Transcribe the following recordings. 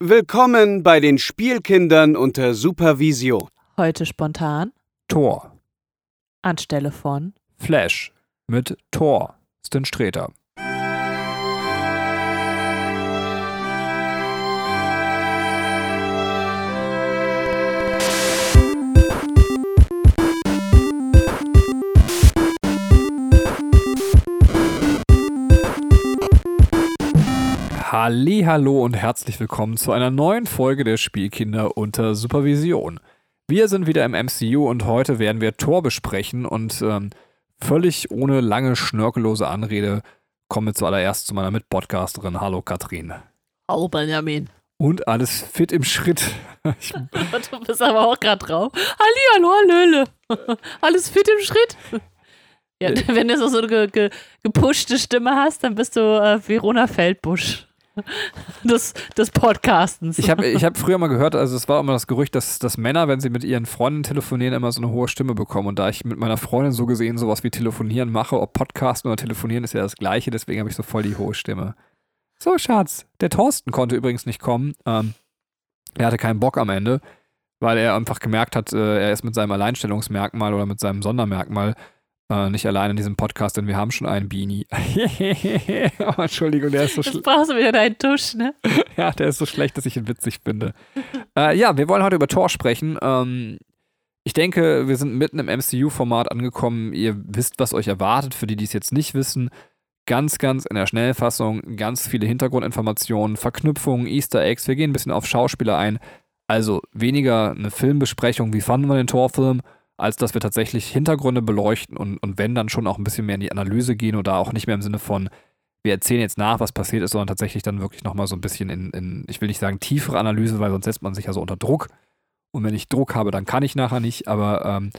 Willkommen bei den Spielkindern unter Supervision. Heute spontan Tor. anstelle von Flash. Mit Tor. Sten Streter. Hallo und herzlich willkommen zu einer neuen Folge der Spielkinder unter Supervision. Wir sind wieder im MCU und heute werden wir Tor besprechen und ähm, völlig ohne lange schnörkellose Anrede kommen wir zuallererst zu meiner Mitpodcasterin. Hallo Katrin. Hallo Benjamin. Und alles fit im Schritt. Ich, Du bist aber auch gerade drauf. Halli, hallo, hallöle. Alles fit im Schritt? Ja, wenn du so eine ge ge gepushte Stimme hast, dann bist du äh, Verona Feldbusch des, des Podcastens. ich habe ich hab früher mal gehört, also es war immer das Gerücht, dass, dass Männer, wenn sie mit ihren Freunden telefonieren, immer so eine hohe Stimme bekommen. Und da ich mit meiner Freundin so gesehen sowas wie Telefonieren mache, ob Podcasten oder Telefonieren ist ja das Gleiche, deswegen habe ich so voll die hohe Stimme. So, Schatz. Der Thorsten konnte übrigens nicht kommen. Ähm, er hatte keinen Bock am Ende, weil er einfach gemerkt hat, äh, er ist mit seinem Alleinstellungsmerkmal oder mit seinem Sondermerkmal äh, nicht allein in diesem Podcast, denn wir haben schon einen Beanie. oh, Entschuldigung, der ist so schlecht. brauchst du wieder deinen Tusch, ne? Ja, der ist so schlecht, dass ich ihn witzig finde. äh, ja, wir wollen heute über Tor sprechen. Ähm, ich denke, wir sind mitten im MCU-Format angekommen. Ihr wisst, was euch erwartet. Für die, die es jetzt nicht wissen, ganz, ganz in der Schnellfassung, ganz viele Hintergrundinformationen, Verknüpfungen, Easter Eggs. Wir gehen ein bisschen auf Schauspieler ein. Also weniger eine Filmbesprechung, wie fanden wir den Torfilm, als dass wir tatsächlich Hintergründe beleuchten und, und wenn dann schon auch ein bisschen mehr in die Analyse gehen oder auch nicht mehr im Sinne von, wir erzählen jetzt nach, was passiert ist, sondern tatsächlich dann wirklich nochmal so ein bisschen in, in, ich will nicht sagen tiefere Analyse, weil sonst setzt man sich ja so unter Druck. Und wenn ich Druck habe, dann kann ich nachher nicht, aber ähm,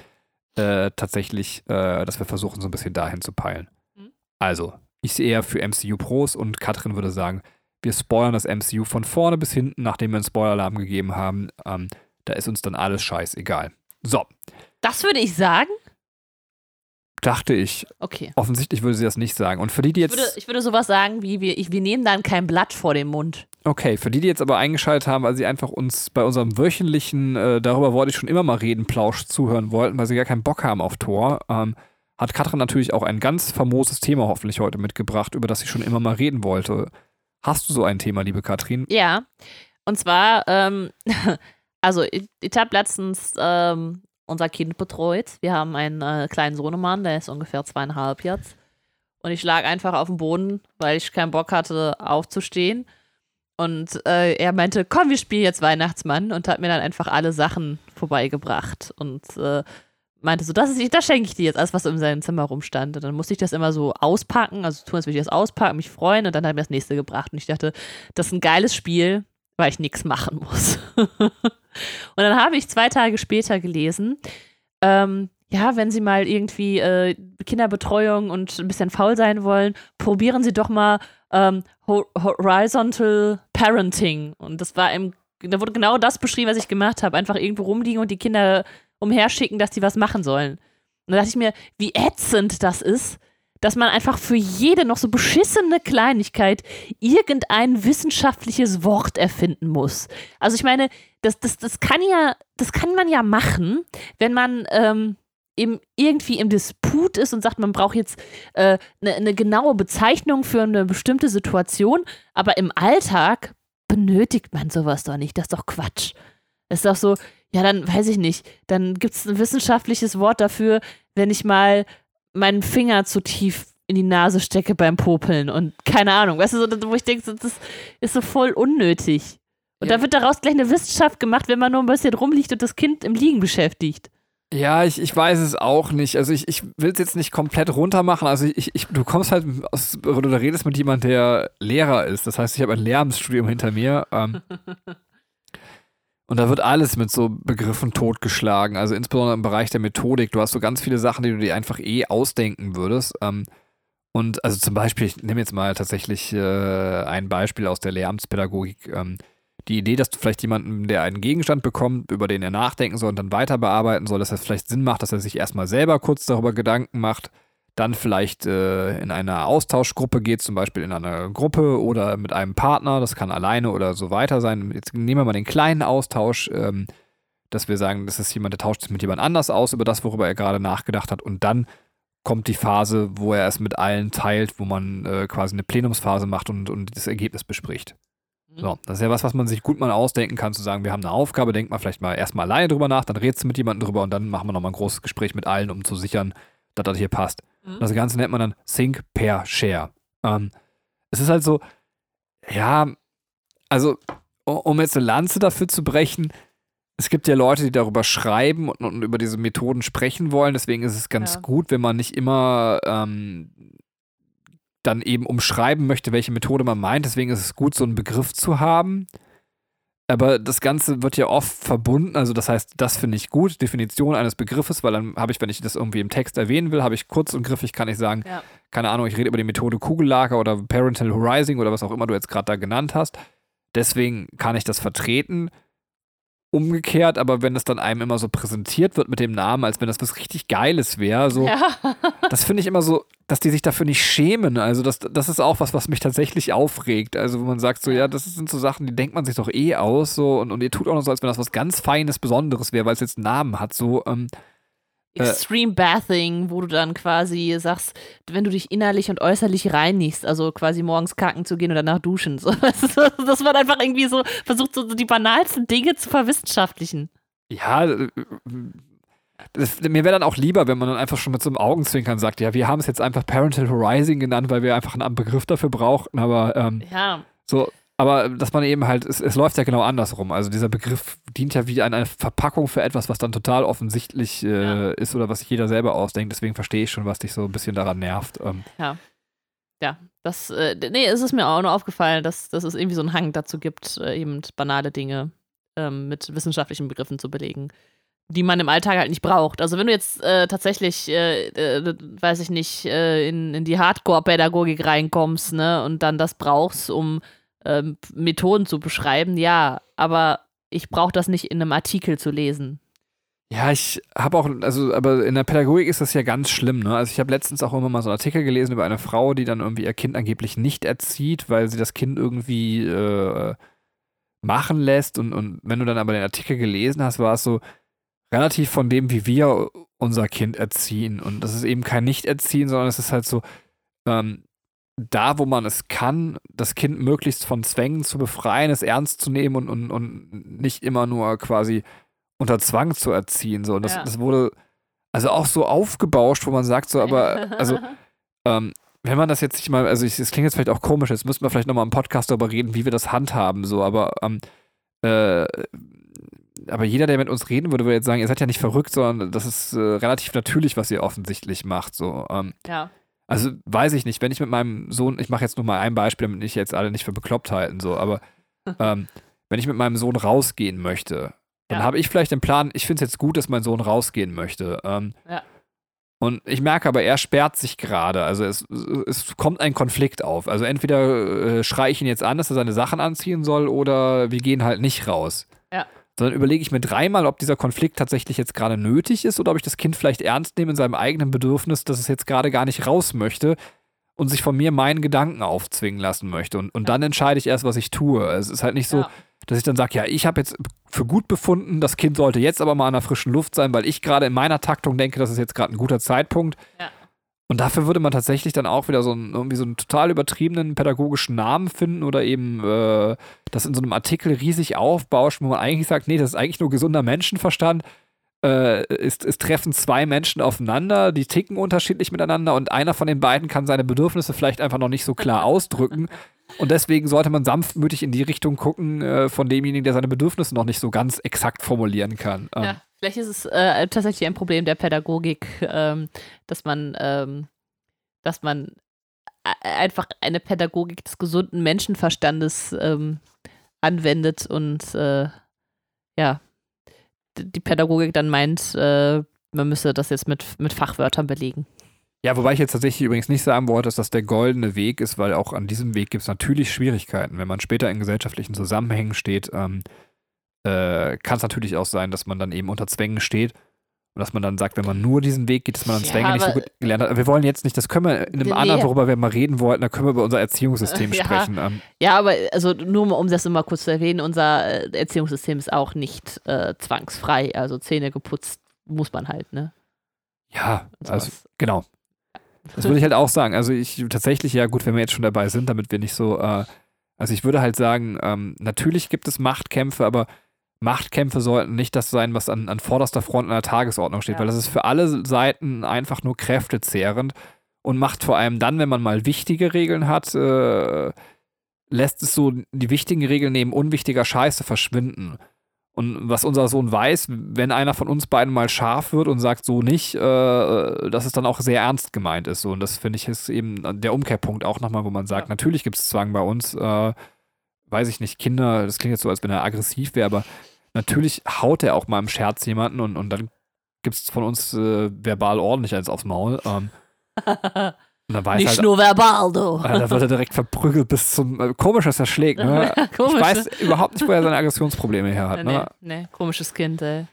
äh, tatsächlich, äh, dass wir versuchen, so ein bisschen dahin zu peilen. Mhm. Also, ich sehe eher für MCU Pros und Katrin würde sagen, wir spoilern das MCU von vorne bis hinten, nachdem wir einen Spoiler-Alarm gegeben haben. Ähm, da ist uns dann alles scheißegal. So, Das würde ich sagen. dachte ich. Okay. Offensichtlich würde sie das nicht sagen. Und für die, die Ich jetzt. würde, ich würde sowas sagen wie, wir, ich, wir nehmen dann kein Blatt vor den Mund. Okay, für die, die jetzt aber eingeschaltet haben, weil sie einfach uns bei unserem wöchentlichen, äh, darüber wollte ich schon immer mal reden, Plausch zuhören wollten, weil sie gar keinen Bock haben auf Tor, ähm, hat Katrin natürlich auch ein ganz famoses Thema hoffentlich heute mitgebracht, über das sie schon immer mal reden wollte. Hast du so ein Thema, liebe Katrin? Ja, und zwar, ähm, also ich, ich habe letztens ähm, unser Kind betreut. Wir haben einen äh, kleinen Sohnemann, der ist ungefähr zweieinhalb jetzt. Und ich lag einfach auf dem Boden, weil ich keinen Bock hatte, aufzustehen. Und äh, er meinte, komm, wir spielen jetzt Weihnachtsmann und hat mir dann einfach alle Sachen vorbeigebracht. Und äh, meinte so, das, ist, das schenke ich dir jetzt, alles, was in seinem Zimmer rumstand. Und dann musste ich das immer so auspacken, also tun, als würde ich das auspacken, mich freuen und dann hat er mir das nächste gebracht. Und ich dachte, das ist ein geiles Spiel, weil ich nichts machen muss. und dann habe ich zwei Tage später gelesen, ähm, ja, wenn Sie mal irgendwie äh, Kinderbetreuung und ein bisschen faul sein wollen, probieren Sie doch mal ähm, Ho Horizontal Parenting. Und das war im, da wurde genau das beschrieben, was ich gemacht habe. Einfach irgendwo rumliegen und die Kinder umherschicken, dass die was machen sollen. Und da dachte ich mir, wie ätzend das ist, dass man einfach für jede noch so beschissene Kleinigkeit irgendein wissenschaftliches Wort erfinden muss. Also ich meine, das, das, das kann ja, das kann man ja machen, wenn man ähm, eben irgendwie im Disput ist und sagt, man braucht jetzt eine äh, ne genaue Bezeichnung für eine bestimmte Situation, aber im Alltag benötigt man sowas doch nicht. Das ist doch Quatsch. Das ist doch so, ja, dann weiß ich nicht, dann gibt es ein wissenschaftliches Wort dafür, wenn ich mal meinen Finger zu tief in die Nase stecke beim Popeln und keine Ahnung, weißt du, so, wo ich denke, das ist so voll unnötig. Und Ja. da wird daraus gleich eine Wissenschaft gemacht, wenn man nur ein bisschen rumliegt und das Kind im Liegen beschäftigt. Ja, ich, ich weiß es auch nicht. Also ich, ich will es jetzt nicht komplett runter machen. Also ich, ich, du kommst halt aus, oder du redest mit jemandem, der Lehrer ist. Das heißt, ich habe ein Lehramtsstudium hinter mir. Ähm, und da wird alles mit so Begriffen totgeschlagen. Also insbesondere im Bereich der Methodik. Du hast so ganz viele Sachen, die du dir einfach eh ausdenken würdest. Ähm, und also zum Beispiel, ich nehme jetzt mal tatsächlich äh, ein Beispiel aus der Lehramtspädagogik. Ähm, die Idee, dass du vielleicht jemanden, der einen Gegenstand bekommt, über den er nachdenken soll und dann weiter bearbeiten soll, dass es vielleicht Sinn macht, dass er sich erstmal selber kurz darüber Gedanken macht, dann vielleicht äh, in einer Austauschgruppe geht, zum Beispiel in einer Gruppe oder mit einem Partner, das kann alleine oder so weiter sein. Jetzt nehmen wir mal den kleinen Austausch, ähm, dass wir sagen, das ist jemand, der tauscht sich mit jemand anders aus über das, worüber er gerade nachgedacht hat und dann kommt die Phase, wo er es mit allen teilt, wo man äh, quasi eine Plenumsphase macht und, und das Ergebnis bespricht. Mhm. So, das ist ja was, was man sich gut mal ausdenken kann, zu sagen, wir haben eine Aufgabe, denkt man vielleicht mal erstmal alleine drüber nach, dann redest du mit jemandem drüber und dann machen wir nochmal ein großes Gespräch mit allen, um zu sichern, dass das hier passt. Mhm. Das Ganze nennt man dann Think per Share. Ähm, es ist halt so, ja, also, um jetzt eine Lanze dafür zu brechen, es gibt ja Leute, die darüber schreiben und, und über diese Methoden sprechen wollen. Deswegen ist es ganz Ja. gut, wenn man nicht immer ähm, dann eben umschreiben möchte, welche Methode man meint. Deswegen ist es gut, so einen Begriff zu haben. Aber das Ganze wird ja oft verbunden, also das heißt, das finde ich gut, Definition eines Begriffes, weil dann habe ich, wenn ich das irgendwie im Text erwähnen will, habe ich kurz und griffig, kann ich sagen, Ja. keine Ahnung, ich rede über die Methode Kugellager oder Parental Horizing oder was auch immer du jetzt gerade da genannt hast. Deswegen kann ich das vertreten. Umgekehrt, aber wenn es dann einem immer so präsentiert wird mit dem Namen, als wenn das was richtig Geiles wäre, so, Ja. das finde ich immer so, dass die sich dafür nicht schämen. Also, das, das ist auch was, was mich tatsächlich aufregt. Also, wo man sagt, so, ja, das sind so Sachen, die denkt man sich doch eh aus, so, und, und ihr tut auch noch so, als wenn das was ganz Feines, Besonderes wäre, weil es jetzt einen Namen hat, so, ähm, Äh. Extreme Bathing, wo du dann quasi sagst, wenn du dich innerlich und äußerlich reinigst, also quasi morgens kacken zu gehen und danach duschen. So, das, ist- das wird einfach irgendwie so versucht, so die banalsten Dinge zu verwissenschaftlichen. Ja, äh, das, mir wäre dann auch lieber, wenn man dann einfach schon mit so einem Augenzwinkern sagt, ja, wir haben es jetzt einfach Parental Horizing genannt, weil wir einfach einen Begriff dafür brauchten, aber ähm, Ja, so, aber dass man eben halt, es, es läuft ja genau andersrum. Also dieser Begriff dient ja wie eine Verpackung für etwas, was dann total offensichtlich äh, Ja. ist oder was sich jeder selber ausdenkt. Deswegen verstehe ich schon, was dich so ein bisschen daran nervt. Ähm, ja. Das, äh, nee, es ist mir auch nur aufgefallen, dass, dass es irgendwie so einen Hang dazu gibt, äh, eben banale Dinge ähm, mit wissenschaftlichen Begriffen zu belegen, die man im Alltag halt nicht braucht. Also wenn du jetzt äh, tatsächlich, äh, äh, weiß ich nicht, äh, in, in die Hardcore-Pädagogik reinkommst, ne, und dann das brauchst, um ähm, Methoden zu beschreiben, ja, aber ich brauche das nicht in einem Artikel zu lesen. Ja, ich habe auch, also, aber in der Pädagogik ist das ja ganz schlimm, ne? Also ich habe letztens auch immer mal so einen Artikel gelesen über eine Frau, die dann irgendwie ihr Kind angeblich nicht erzieht, weil sie das Kind irgendwie äh, machen lässt. Und, und wenn du dann aber den Artikel gelesen hast, war es so relativ von dem, wie wir unser Kind erziehen. Und das ist eben kein Nicht-Erziehen, sondern es ist halt so, ähm, da, wo man es kann, das Kind möglichst von Zwängen zu befreien, es ernst zu nehmen und, und, und nicht immer nur quasi unter Zwang zu erziehen. So. Und das, Ja. das wurde also auch so aufgebauscht, wo man sagt, so, aber also ähm, wenn man das jetzt nicht mal, also es klingt jetzt vielleicht auch komisch, jetzt müssten wir vielleicht nochmal im Podcast darüber reden, wie wir das handhaben, so, aber ähm, äh, aber jeder, der mit uns reden würde, würde jetzt sagen, ihr seid ja nicht verrückt, sondern das ist äh, relativ natürlich, was ihr offensichtlich macht. So. Ähm, ja. Also weiß ich nicht, wenn ich mit meinem Sohn, ich mache jetzt nur mal ein Beispiel, damit ich jetzt alle nicht für bekloppt halten, so, aber ähm, wenn ich mit meinem Sohn rausgehen möchte, dann Ja. habe ich vielleicht den Plan, ich finde es jetzt gut, dass mein Sohn rausgehen möchte. Ähm, Ja. Und ich merke aber, er sperrt sich gerade. Also es, es kommt ein Konflikt auf. Also entweder äh, schreie ich ihn jetzt an, dass er seine Sachen anziehen soll, oder wir gehen halt nicht raus. Ja. Sondern überlege ich mir dreimal, ob dieser Konflikt tatsächlich jetzt gerade nötig ist oder ob ich das Kind vielleicht ernst nehme in seinem eigenen Bedürfnis, dass es jetzt gerade gar nicht raus möchte und sich von mir meinen Gedanken aufzwingen lassen möchte. Und, und dann entscheide ich erst, was ich tue. Es ist halt nicht so, Ja. dass ich dann sage, ja, ich habe jetzt für gut befunden, das Kind sollte jetzt aber mal an der frischen Luft sein, weil ich gerade in meiner Taktung denke, das ist jetzt gerade ein guter Zeitpunkt. Ja. Und dafür würde man tatsächlich dann auch wieder so einen, irgendwie so einen total übertriebenen pädagogischen Namen finden oder eben äh, das in so einem Artikel riesig aufbauschen, wo man eigentlich sagt, nee, das ist eigentlich nur gesunder Menschenverstand. Äh, es, es treffen zwei Menschen aufeinander, die ticken unterschiedlich miteinander und einer von den beiden kann seine Bedürfnisse vielleicht einfach noch nicht so klar ausdrücken. Und deswegen sollte man sanftmütig in die Richtung gucken äh, von demjenigen, der seine Bedürfnisse noch nicht so ganz exakt formulieren kann. Ähm, Ja, vielleicht ist es äh, tatsächlich ein Problem der Pädagogik, ähm, dass man, ähm, dass man einfach eine Pädagogik des gesunden Menschenverstandes ähm, anwendet und äh, ja, die Pädagogik dann meint, äh, man müsse das jetzt mit, mit Fachwörtern belegen. Ja, wobei ich jetzt tatsächlich übrigens nicht sagen wollte, dass das der goldene Weg ist, weil auch an diesem Weg gibt es natürlich Schwierigkeiten. Wenn man später in gesellschaftlichen Zusammenhängen steht, ähm, äh, kann es natürlich auch sein, dass man dann eben unter Zwängen steht. Und dass man dann sagt, wenn man nur diesen Weg geht, dass man dann Ja, Slang nicht so gut gelernt hat. Aber wir wollen jetzt nicht, das können wir in einem Nee. anderen, worüber wir mal reden wollten, da können wir über unser Erziehungssystem Ja. sprechen. Ähm, Ja, aber also nur mal, um das immer kurz zu erwähnen, unser äh, Erziehungssystem ist auch nicht äh, zwangsfrei. Also Zähne geputzt muss man halt, ne? ja, also genau. Das würde ich halt auch sagen. Also ich tatsächlich, ja gut, wenn wir jetzt schon dabei sind, damit wir nicht so, äh, also ich würde halt sagen, ähm, natürlich gibt es Machtkämpfe, aber Machtkämpfe sollten nicht das sein, was an, an vorderster Front an der Tagesordnung steht, Ja. weil das ist für alle Seiten einfach nur kräftezehrend und macht vor allem dann, wenn man mal wichtige Regeln hat, äh, lässt es so die wichtigen Regeln neben unwichtiger Scheiße verschwinden. Und was unser Sohn weiß, wenn einer von uns beiden mal scharf wird und sagt so nicht, äh, dass es dann auch sehr ernst gemeint ist. So. Und das finde ich ist eben der Umkehrpunkt auch nochmal, wo man sagt, Ja. natürlich gibt es Zwang bei uns. Äh, weiß ich nicht, Kinder, das klingt jetzt so, als wenn er aggressiv wäre, aber natürlich haut er auch mal im Scherz jemanden und, und dann gibt es von uns äh, verbal ordentlich eins aufs Maul. Ähm, und dann weiß nicht halt, nur verbal, du. äh, da wird er direkt verprügelt bis zum. Äh, komisch, dass er schlägt, ne? Komisch. Ich weiß überhaupt nicht, wo er seine Aggressionsprobleme her hat. nee, Ne? nee, komisches Kind, ey.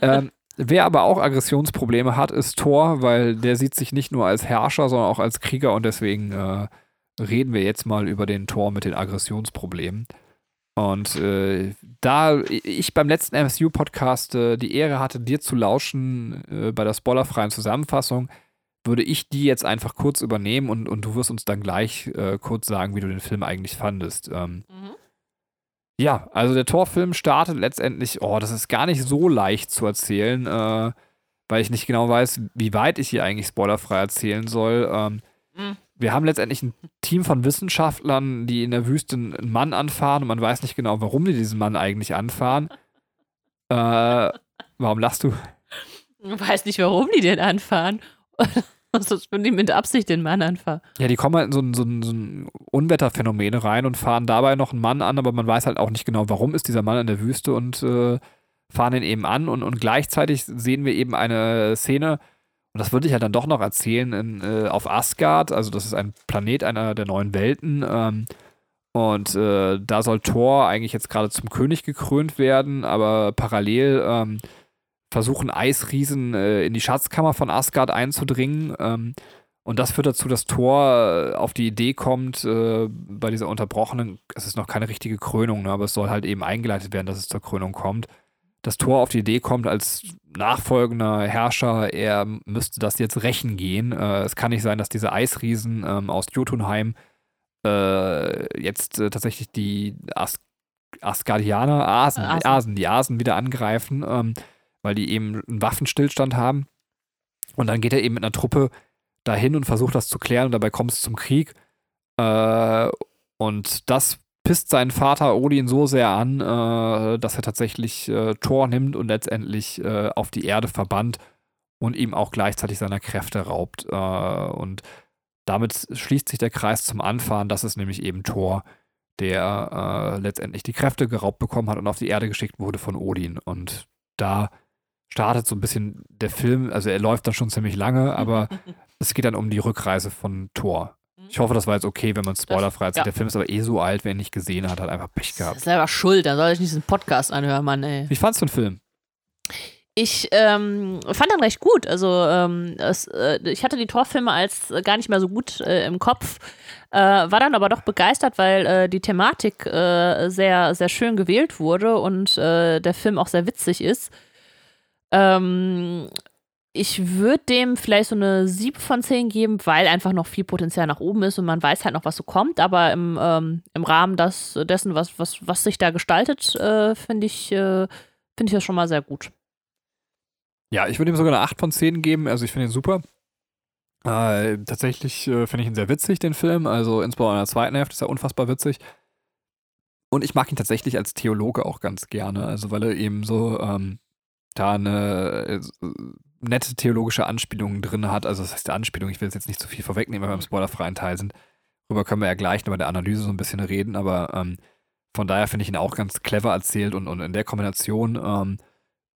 ähm, wer aber auch Aggressionsprobleme hat, ist Thor, weil der sieht sich nicht nur als Herrscher, sondern auch als Krieger und deswegen äh, reden wir jetzt mal über den Thor mit den Aggressionsproblemen. Und äh, da ich beim letzten MSU-Podcast äh, die Ehre hatte, dir zu lauschen äh, bei der spoilerfreien Zusammenfassung, würde ich die jetzt einfach kurz übernehmen und, und du wirst uns dann gleich äh, kurz sagen, wie du den Film eigentlich fandest. Ähm, Mhm. ja, also der Torfilm startet letztendlich, oh, das ist gar nicht so leicht zu erzählen, äh, weil ich nicht genau weiß, wie weit ich hier eigentlich spoilerfrei erzählen soll. Ähm, Mhm. Wir haben letztendlich ein Team von Wissenschaftlern, die in der Wüste einen Mann anfahren und man weiß nicht genau, warum die diesen Mann eigentlich anfahren. Äh, warum lachst du? Ich weiß nicht, warum die den anfahren. Sonst würden die mit Absicht den Mann anfahren. Ja, die kommen halt in so ein, so ein, so ein Unwetterphänomen rein und fahren dabei noch einen Mann an, aber man weiß halt auch nicht genau, warum ist dieser Mann in der Wüste und äh, fahren ihn eben an und, und gleichzeitig sehen wir eben eine Szene, und das würde ich halt dann doch noch erzählen, in, äh, auf Asgard, also das ist ein Planet einer der neuen Welten, ähm, und äh, da soll Thor eigentlich jetzt gerade zum König gekrönt werden, aber parallel ähm, versuchen Eisriesen äh, in die Schatzkammer von Asgard einzudringen. Ähm, und das führt dazu, dass Thor äh, auf die Idee kommt, äh, bei dieser unterbrochenen, es ist noch keine richtige Krönung, ne, aber es soll halt eben eingeleitet werden, dass es zur Krönung kommt, dass Thor auf die Idee kommt, als nachfolgender Herrscher, er müsste das jetzt rächen gehen. Äh, es kann nicht sein, dass diese Eisriesen ähm, aus Jotunheim äh, jetzt äh, tatsächlich die As Asgardianer, Asen, Asen. Asen, die Asen wieder angreifen, ähm, weil die eben einen Waffenstillstand haben. Und dann geht er eben mit einer Truppe dahin und versucht das zu klären und dabei kommt es zum Krieg. Äh, und das pisst seinen Vater Odin so sehr an, äh, dass er tatsächlich äh, Thor nimmt und letztendlich äh, auf die Erde verbannt und ihm auch gleichzeitig seiner Kräfte raubt. Äh, und damit schließt sich der Kreis zum Anfahren. Das ist nämlich eben Thor, der äh, letztendlich die Kräfte geraubt bekommen hat und auf die Erde geschickt wurde von Odin. Und da startet so ein bisschen der Film, also er läuft dann schon ziemlich lange, aber es geht dann um die Rückreise von Thor. Ich hoffe, das war jetzt okay, wenn man spoilerfrei erzählt. ja. Der Film ist aber eh so alt, wer ihn nicht gesehen hat, hat einfach Pech Das gehabt. ist selber schuld, dann soll ich nicht diesen Podcast anhören, Mann, ey. Wie fandst du den Film? Ich ähm, fand den recht gut. Also ähm, es, äh, ich hatte die Torfilme als äh, gar nicht mehr so gut äh, im Kopf, äh, war dann aber doch begeistert, weil äh, die Thematik äh, sehr, sehr schön gewählt wurde und der Film auch sehr witzig ist. Ähm, ich würde dem vielleicht so eine 7 von 10 geben, weil einfach noch viel Potenzial nach oben ist und man weiß halt noch, was so kommt. Aber im, ähm, im Rahmen das, dessen, was, was, was sich da gestaltet, äh, finde ich, äh, finde ich das schon mal sehr gut. Ja, ich würde ihm sogar eine 8 von 10 geben. Also ich finde ihn super. Äh, tatsächlich äh, finde ich ihn sehr witzig, den Film. Also insbesondere in der zweiten Hälfte ist er unfassbar witzig. Und ich mag ihn tatsächlich als Theologe auch ganz gerne. Also weil er eben so ähm, da eine äh, nette theologische Anspielung drin hat. Also das heißt Anspielung, ich will jetzt nicht zu viel vorwegnehmen, weil wir im spoilerfreien Teil sind. Darüber können wir ja gleich bei der Analyse so ein bisschen reden, aber ähm, von daher finde ich ihn auch ganz clever erzählt und, und in der Kombination ähm,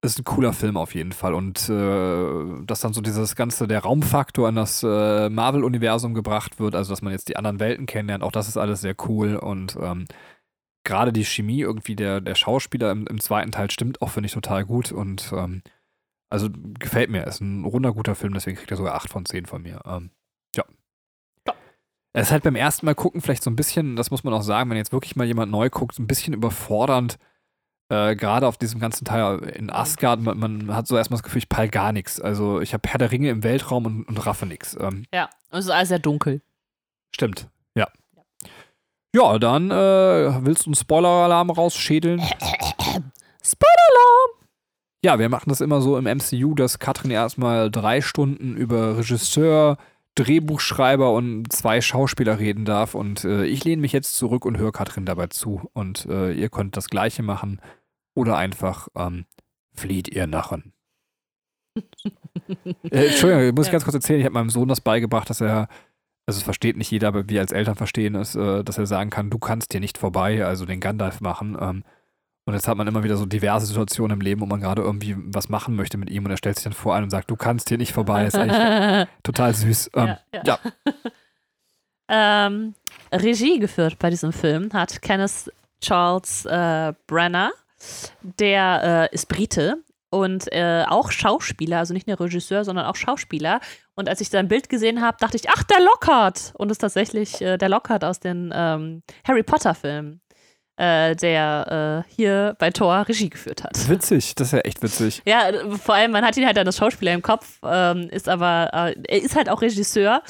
ist ein cooler Film auf jeden Fall. Und äh, dass dann so dieses ganze, der Raumfaktor in das äh, Marvel-Universum gebracht wird, also dass man jetzt die anderen Welten kennenlernt, auch das ist alles sehr cool und ähm, gerade die Chemie irgendwie der, der Schauspieler im, im zweiten Teil stimmt auch, finde ich, total gut und ähm, Also gefällt mir. Ist ein runder, guter Film, deswegen kriegt er sogar 8 von 10 von mir. Ähm, ja. Ja. Es ist halt beim ersten Mal gucken vielleicht so ein bisschen, das muss man auch sagen, wenn jetzt wirklich mal jemand neu guckt, so ein bisschen überfordernd. Äh, Gerade auf diesem ganzen Teil in Asgard, man, man hat so erstmal das Gefühl, ich peil gar nichts. Also ich habe Herr der Ringe im Weltraum und, und raffe nichts. Ähm, Ja, es ist alles sehr dunkel. stimmt, ja. Ja, dann äh, willst du einen Spoiler-Alarm rausschädeln? Spoiler-Alarm! Ja, wir machen das immer so im MCU, dass Katrin erstmal drei Stunden über Regisseur, Drehbuchschreiber und zwei Schauspieler reden darf. Und äh, ich lehne mich jetzt zurück und höre Katrin dabei zu. Und äh, ihr könnt das Gleiche machen oder einfach ähm, flieht ihr Narren. äh, Entschuldigung, ich muss Ja. ganz kurz erzählen, ich habe meinem Sohn das beigebracht, dass er, also es versteht nicht jeder, aber wir als Eltern verstehen es, äh, dass er sagen kann, du kannst hier nicht vorbei, also den Gandalf machen. Ähm, und jetzt hat man immer wieder so diverse Situationen im Leben, wo man gerade irgendwie was machen möchte mit ihm und er stellt sich dann vor einen und sagt, du kannst hier nicht vorbei. Ist eigentlich total süß. Ähm, ja, ja. ja. ähm, Regie geführt bei diesem Film hat Kenneth Charles äh, Brenner. Der äh, ist Brite und äh, auch Schauspieler, also nicht nur Regisseur, sondern auch Schauspieler. Und als ich sein Bild gesehen habe, dachte ich, ach, der Lockhart! Und es ist tatsächlich äh, der Lockhart aus den ähm, Harry Potter-Filmen, äh, der äh, hier bei Thor Regie geführt hat. Witzig, das ist ja echt witzig. Ja, vor allem, man hat ihn halt dann als Schauspieler im Kopf, ähm, ist aber, äh, er ist halt auch Regisseur.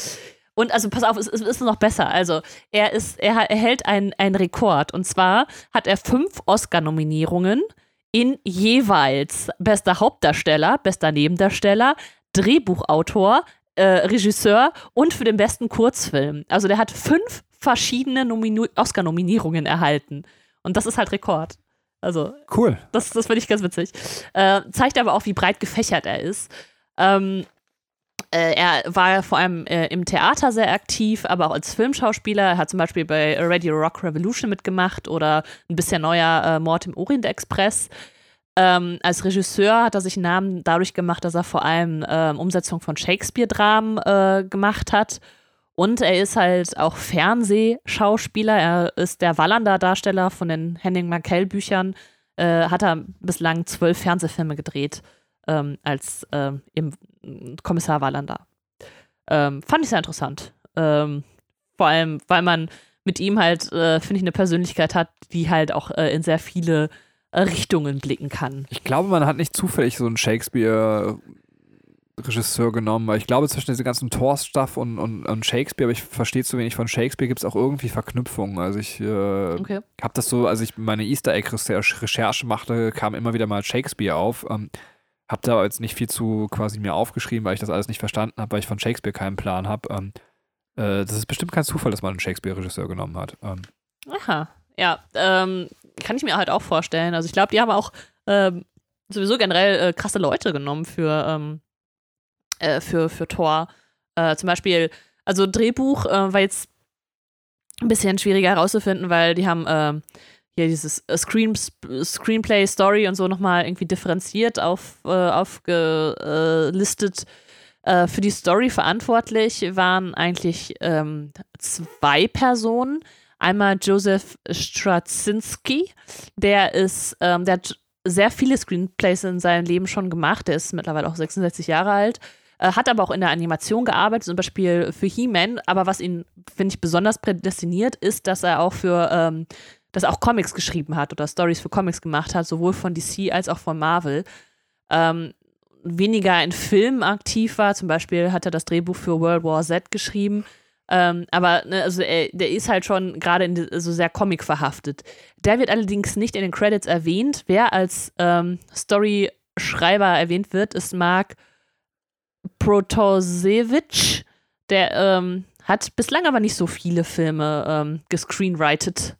Und also pass auf, es, es ist noch besser. Also er ist, er, er hält einen, einen Rekord. Und zwar hat er fünf Oscar-Nominierungen in jeweils bester Hauptdarsteller, bester Nebendarsteller, Drehbuchautor, äh, Regisseur und für den besten Kurzfilm. Also der hat fünf verschiedene Oscar-Nominierungen erhalten. Und das ist halt Rekord. Also Cool. das, das finde ich ganz witzig. Äh, zeigt aber auch, wie breit gefächert er ist. Ähm, äh, er war vor allem äh, im Theater sehr aktiv, aber auch als Filmschauspieler. Er hat zum Beispiel bei Radio Rock Revolution mitgemacht oder ein bisschen neuer äh, Mord im Orient Express. Ähm, als Regisseur hat er sich einen Namen dadurch gemacht, dass er vor allem ähm, Umsetzung von Shakespeare-Dramen äh, gemacht hat. Und er ist halt auch Fernsehschauspieler. Er ist der Wallander-Darsteller von den Henning Markell-Büchern. Äh, hat er bislang zwölf Fernsehfilme gedreht ähm, als ähm, Kommissar Wallander. Ähm, fand ich sehr interessant. Ähm, vor allem, weil man mit ihm halt, äh, finde ich, eine Persönlichkeit hat, die halt auch äh, in sehr viele äh, Richtungen blicken kann. Ich glaube, man hat nicht zufällig so einen Shakespeare-Regisseur genommen, weil ich glaube, zwischen diesem ganzen Thor-Stuff und, und, und Shakespeare, aber ich verstehe zu wenig von Shakespeare, gibt es auch irgendwie Verknüpfungen. Also ich äh, Okay. habe das so, als ich meine Easter Egg-Recherche machte, kam immer wieder mal Shakespeare auf. Ähm, habe da jetzt nicht viel zu quasi mir aufgeschrieben, weil ich das alles nicht verstanden habe, weil ich von Shakespeare keinen Plan habe. Ähm, äh, das ist bestimmt kein Zufall, dass man einen Shakespeare-Regisseur genommen hat. Ähm, Aha. Ja, ähm, kann ich mir halt auch vorstellen. Also ich glaube, die haben auch ähm, sowieso generell äh, krasse Leute genommen für, ähm, äh, für, für Thor. Äh, zum Beispiel, also Drehbuch äh, war jetzt ein bisschen schwieriger herauszufinden, weil die haben ähm, hier dieses äh, Screen, Screenplay, Story und so nochmal irgendwie differenziert auf, äh, aufgelistet. Äh, für die Story verantwortlich waren eigentlich ähm, zwei Personen. Einmal Joseph Straczynski, der ist, ähm, der hat sehr viele Screenplays in seinem Leben schon gemacht. Der ist mittlerweile auch 66 Jahre alt, äh, hat aber auch in der Animation gearbeitet, zum Beispiel für He-Man. Aber was ihn, finde ich, besonders prädestiniert, ist, dass er auch für, ähm, dass er auch Comics geschrieben hat oder Stories für Comics gemacht hat, sowohl von DC als auch von Marvel. Ähm, weniger in Filmen aktiv war, zum Beispiel hat er das Drehbuch für World War Z geschrieben. Ähm, aber ne, also er, der ist halt schon gerade so sehr Comic verhaftet. Der wird allerdings nicht in den Credits erwähnt. Wer als ähm, Story-Schreiber erwähnt wird, ist Mark Protasevich. Der ähm, hat bislang aber nicht so viele Filme ähm, gescreenwritet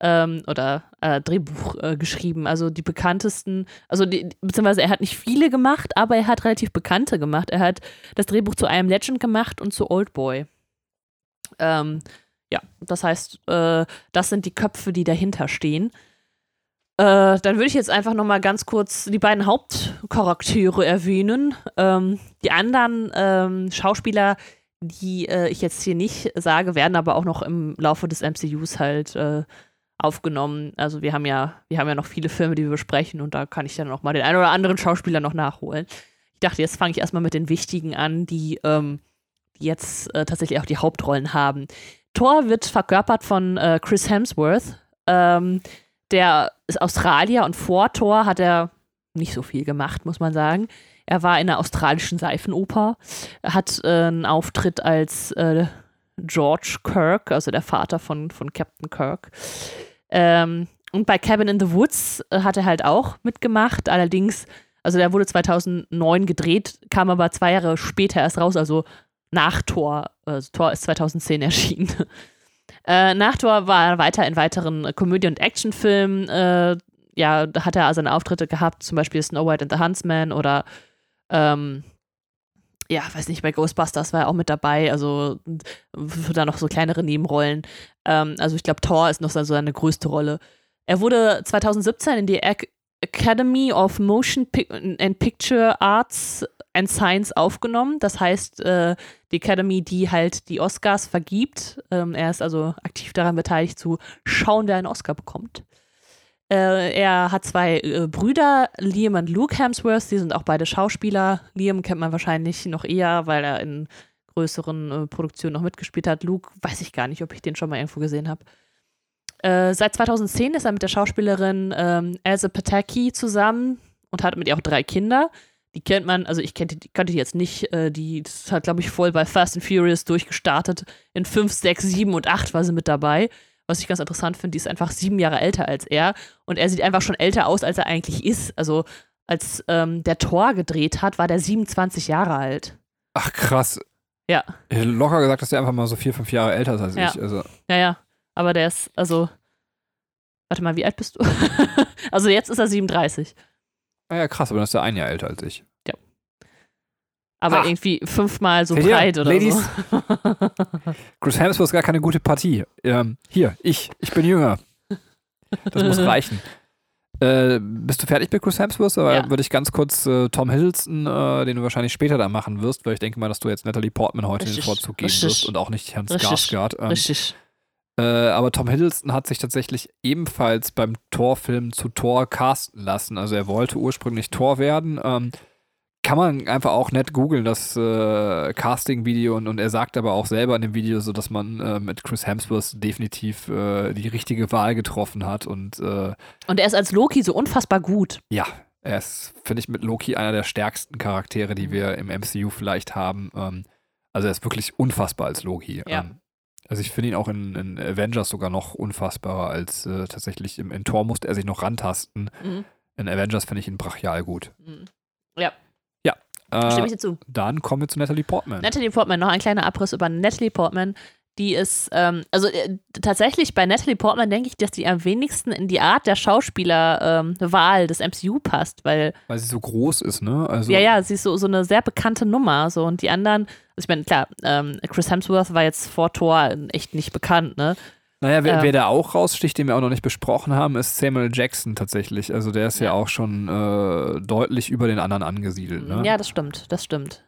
ähm, oder äh, Drehbuch äh, geschrieben. Also die bekanntesten, also die, beziehungsweise er hat nicht viele gemacht, aber er hat relativ bekannte gemacht. Er hat das Drehbuch zu Am Legend gemacht und zu Old Boy. Ähm, ja, das heißt, äh, das sind die Köpfe, die dahinter stehen. Äh, dann würde ich jetzt einfach noch mal ganz kurz die beiden Hauptcharaktere erwähnen. Ähm, die anderen ähm, Schauspieler, die äh, ich jetzt hier nicht sage, werden aber auch noch im Laufe des MCUs halt äh, aufgenommen. Also wir haben ja, wir haben ja noch viele Filme, die wir besprechen und da kann ich dann noch mal den einen oder anderen Schauspieler noch nachholen. dachte, jetzt fange ich erstmal mit den wichtigen an, die, ähm, die jetzt äh, tatsächlich auch die Hauptrollen haben. Thor wird verkörpert von äh, Chris Hemsworth. Ähm, der ist Australier und vor Thor hat er nicht so viel gemacht, muss man sagen. Er war in der australischen Seifenoper, hat äh, einen Auftritt als äh, George Kirk, also der Vater von, von Captain Kirk. Ähm, und bei Cabin in the Woods äh, hat er halt auch mitgemacht. Allerdings, also der wurde 2009 gedreht, kam aber zwei Jahre später erst raus, also nach Thor. Also Thor ist 2010 erschienen. Äh, nach Thor war er weiter in weiteren Komödie- und Actionfilmen. Äh, ja, da hat er seine Auftritte gehabt, zum Beispiel Snow White and the Huntsman oder ähm, ja, weiß nicht, bei Ghostbusters war er auch mit dabei, also da noch so kleinere Nebenrollen. Ähm, also ich glaube, Thor ist noch so seine größte Rolle. Er wurde 2017 in die Ac Academy of Motion Pic and Picture Arts and Science aufgenommen. Das heißt, äh, die Academy, die halt die Oscars vergibt. Ähm, er ist also aktiv daran beteiligt zu schauen, wer einen Oscar bekommt. Äh, er hat zwei äh, Brüder, Liam und Luke Hemsworth, die sind auch beide Schauspieler. Liam kennt man wahrscheinlich noch eher, weil er in größeren äh, Produktionen noch mitgespielt hat. Luke weiß ich gar nicht, ob ich den schon mal irgendwo gesehen habe. Äh, seit 2010 ist er mit der Schauspielerin ähm, Elsa Pataki zusammen und hat mit ihr auch drei Kinder. Die kennt man, also ich kannte die, kannte die jetzt nicht, äh, die hat, glaube ich, voll bei Fast and Furious durchgestartet. In 5, 6, 7 und 8 war sie mit dabei was ich ganz interessant finde, die ist einfach sieben Jahre älter als er und er sieht einfach schon älter aus, als er eigentlich ist. Also als ähm, der Tor gedreht hat, war der 27 Jahre alt. Ach krass. Ja. Hätte locker gesagt, dass der einfach mal so vier, fünf Jahre älter ist als Ja. ich. Also, Ja, ja. Aber der ist, also, warte mal, wie alt bist du? also jetzt ist er 37. ah ja, krass, aber dann ist er ein Jahr älter als ich. Aber Ach. irgendwie fünfmal so Seht ihr, breit oder Ladies? so. Chris Hemsworth ist gar keine gute Partie. Ähm, hier, ich, ich bin jünger. Das muss reichen. Äh, bist du fertig mit Chris Hemsworth? Oder Ja. würde ich ganz kurz äh, Tom Hiddleston, äh, den du wahrscheinlich später da machen wirst, weil ich denke mal, dass du jetzt Natalie Portman heute Richtig, den Vorzug geben richtig. wirst und auch nicht Herrn Richtig, Skarsgård. Ähm, Richtig. Äh, aber Tom Hiddleston hat sich tatsächlich ebenfalls beim Thor-Film zu Thor casten lassen. Also er wollte ursprünglich Thor werden. Ähm, kann man einfach auch nett googeln, das äh, Casting-Video. Und, und er sagt aber auch selber in dem Video so, dass man äh, mit Chris Hemsworth definitiv äh, die richtige Wahl getroffen hat. Und äh, Und er ist als Loki so unfassbar gut. ja, er ist, finde ich, mit Loki einer der stärksten Charaktere, die wir im MCU vielleicht haben. Ähm, also er ist wirklich unfassbar als Loki. Ja. Ähm, also ich finde ihn auch in, in Avengers sogar noch unfassbarer als äh, tatsächlich im, in Tor musste er sich noch rantasten. Mhm. In Avengers finde ich ihn brachial gut. Mhm. Ja, Äh, stimme ich dir zu. dann kommen wir zu Natalie Portman. Natalie Portman, noch ein kleiner Abriss über Natalie Portman. Die ist, ähm, also äh, tatsächlich bei Natalie Portman denke ich, dass die am wenigsten in die Art der Schauspielerwahl des MCU passt, weil, weil sie so groß ist, ne? Also, ja, ja, sie ist so, so eine sehr bekannte Nummer. So, und die anderen, also ich meine, klar, ähm, Chris Hemsworth war jetzt vor Thor echt nicht bekannt, ne? Naja, wer, Ähm. wer da auch raussticht, den wir auch noch nicht besprochen haben, ist Samuel Jackson tatsächlich. Also der ist ja, Ja. auch schon äh, deutlich über den anderen angesiedelt, ne? Ja, das stimmt, das stimmt.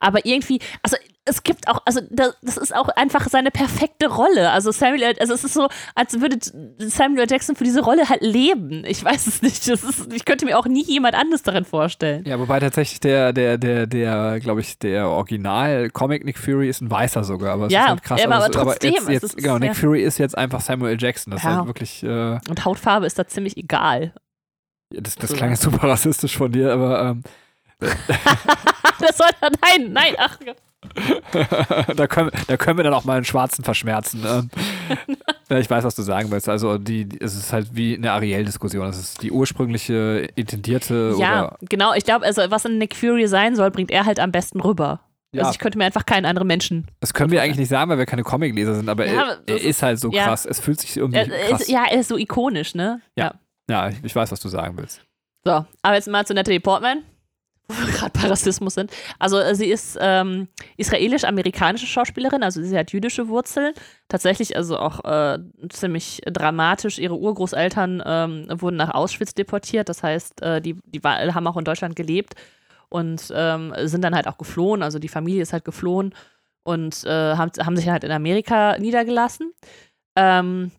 Aber irgendwie, also es gibt auch, also das, das ist auch einfach seine perfekte Rolle. Also Samuel, also es ist so, als würde Samuel. Jackson für diese Rolle halt leben. Ich weiß es nicht. Ist, ich könnte mir auch nie jemand anderes darin vorstellen. Ja, wobei tatsächlich der, der, der, der, glaube ich, der Original-Comic Nick Fury ist ein Weißer sogar, aber es Ja, ist halt krass. ja, aber es- trotzdem, jetzt, jetzt, ist- genau, Nick ja. Fury ist jetzt einfach Samuel Jackson. Das ist Ja. halt wirklich, äh, Und Hautfarbe ist da ziemlich egal. das, das So. klang jetzt super rassistisch von dir, aber ähm, das soll, nein, nein, ach Gott. da, können, da können wir dann auch mal einen Schwarzen verschmerzen. Ja, ich weiß, was du sagen willst. Also die, es ist halt wie eine Ariel-Diskussion. Es ist die ursprüngliche intendierte Ja, genau. Ich glaube, also was in Nick Fury sein soll, bringt er halt am besten rüber. Ja. Also ich könnte mir einfach keinen anderen Menschen. das können wir eigentlich nicht sagen, weil wir keine Comicleser sind, aber Ja, er, er ist halt so ja. krass. Es fühlt sich irgendwie er krass. ist, ja, er ist so ikonisch, ne? Ja. Ja, ich, ich weiß, was du sagen willst. So, aber jetzt mal zu Natalie Portman, wo wir gerade bei Rassismus sind. Also äh, sie ist ähm, israelisch-amerikanische Schauspielerin, also sie hat jüdische Wurzeln. Tatsächlich also auch äh, ziemlich dramatisch. Ihre Urgroßeltern ähm, wurden nach Auschwitz deportiert, das heißt, äh, die, die war, haben auch in Deutschland gelebt und ähm, sind dann halt auch geflohen. Also die Familie ist halt geflohen und äh, haben, haben sich halt in Amerika niedergelassen. Ähm,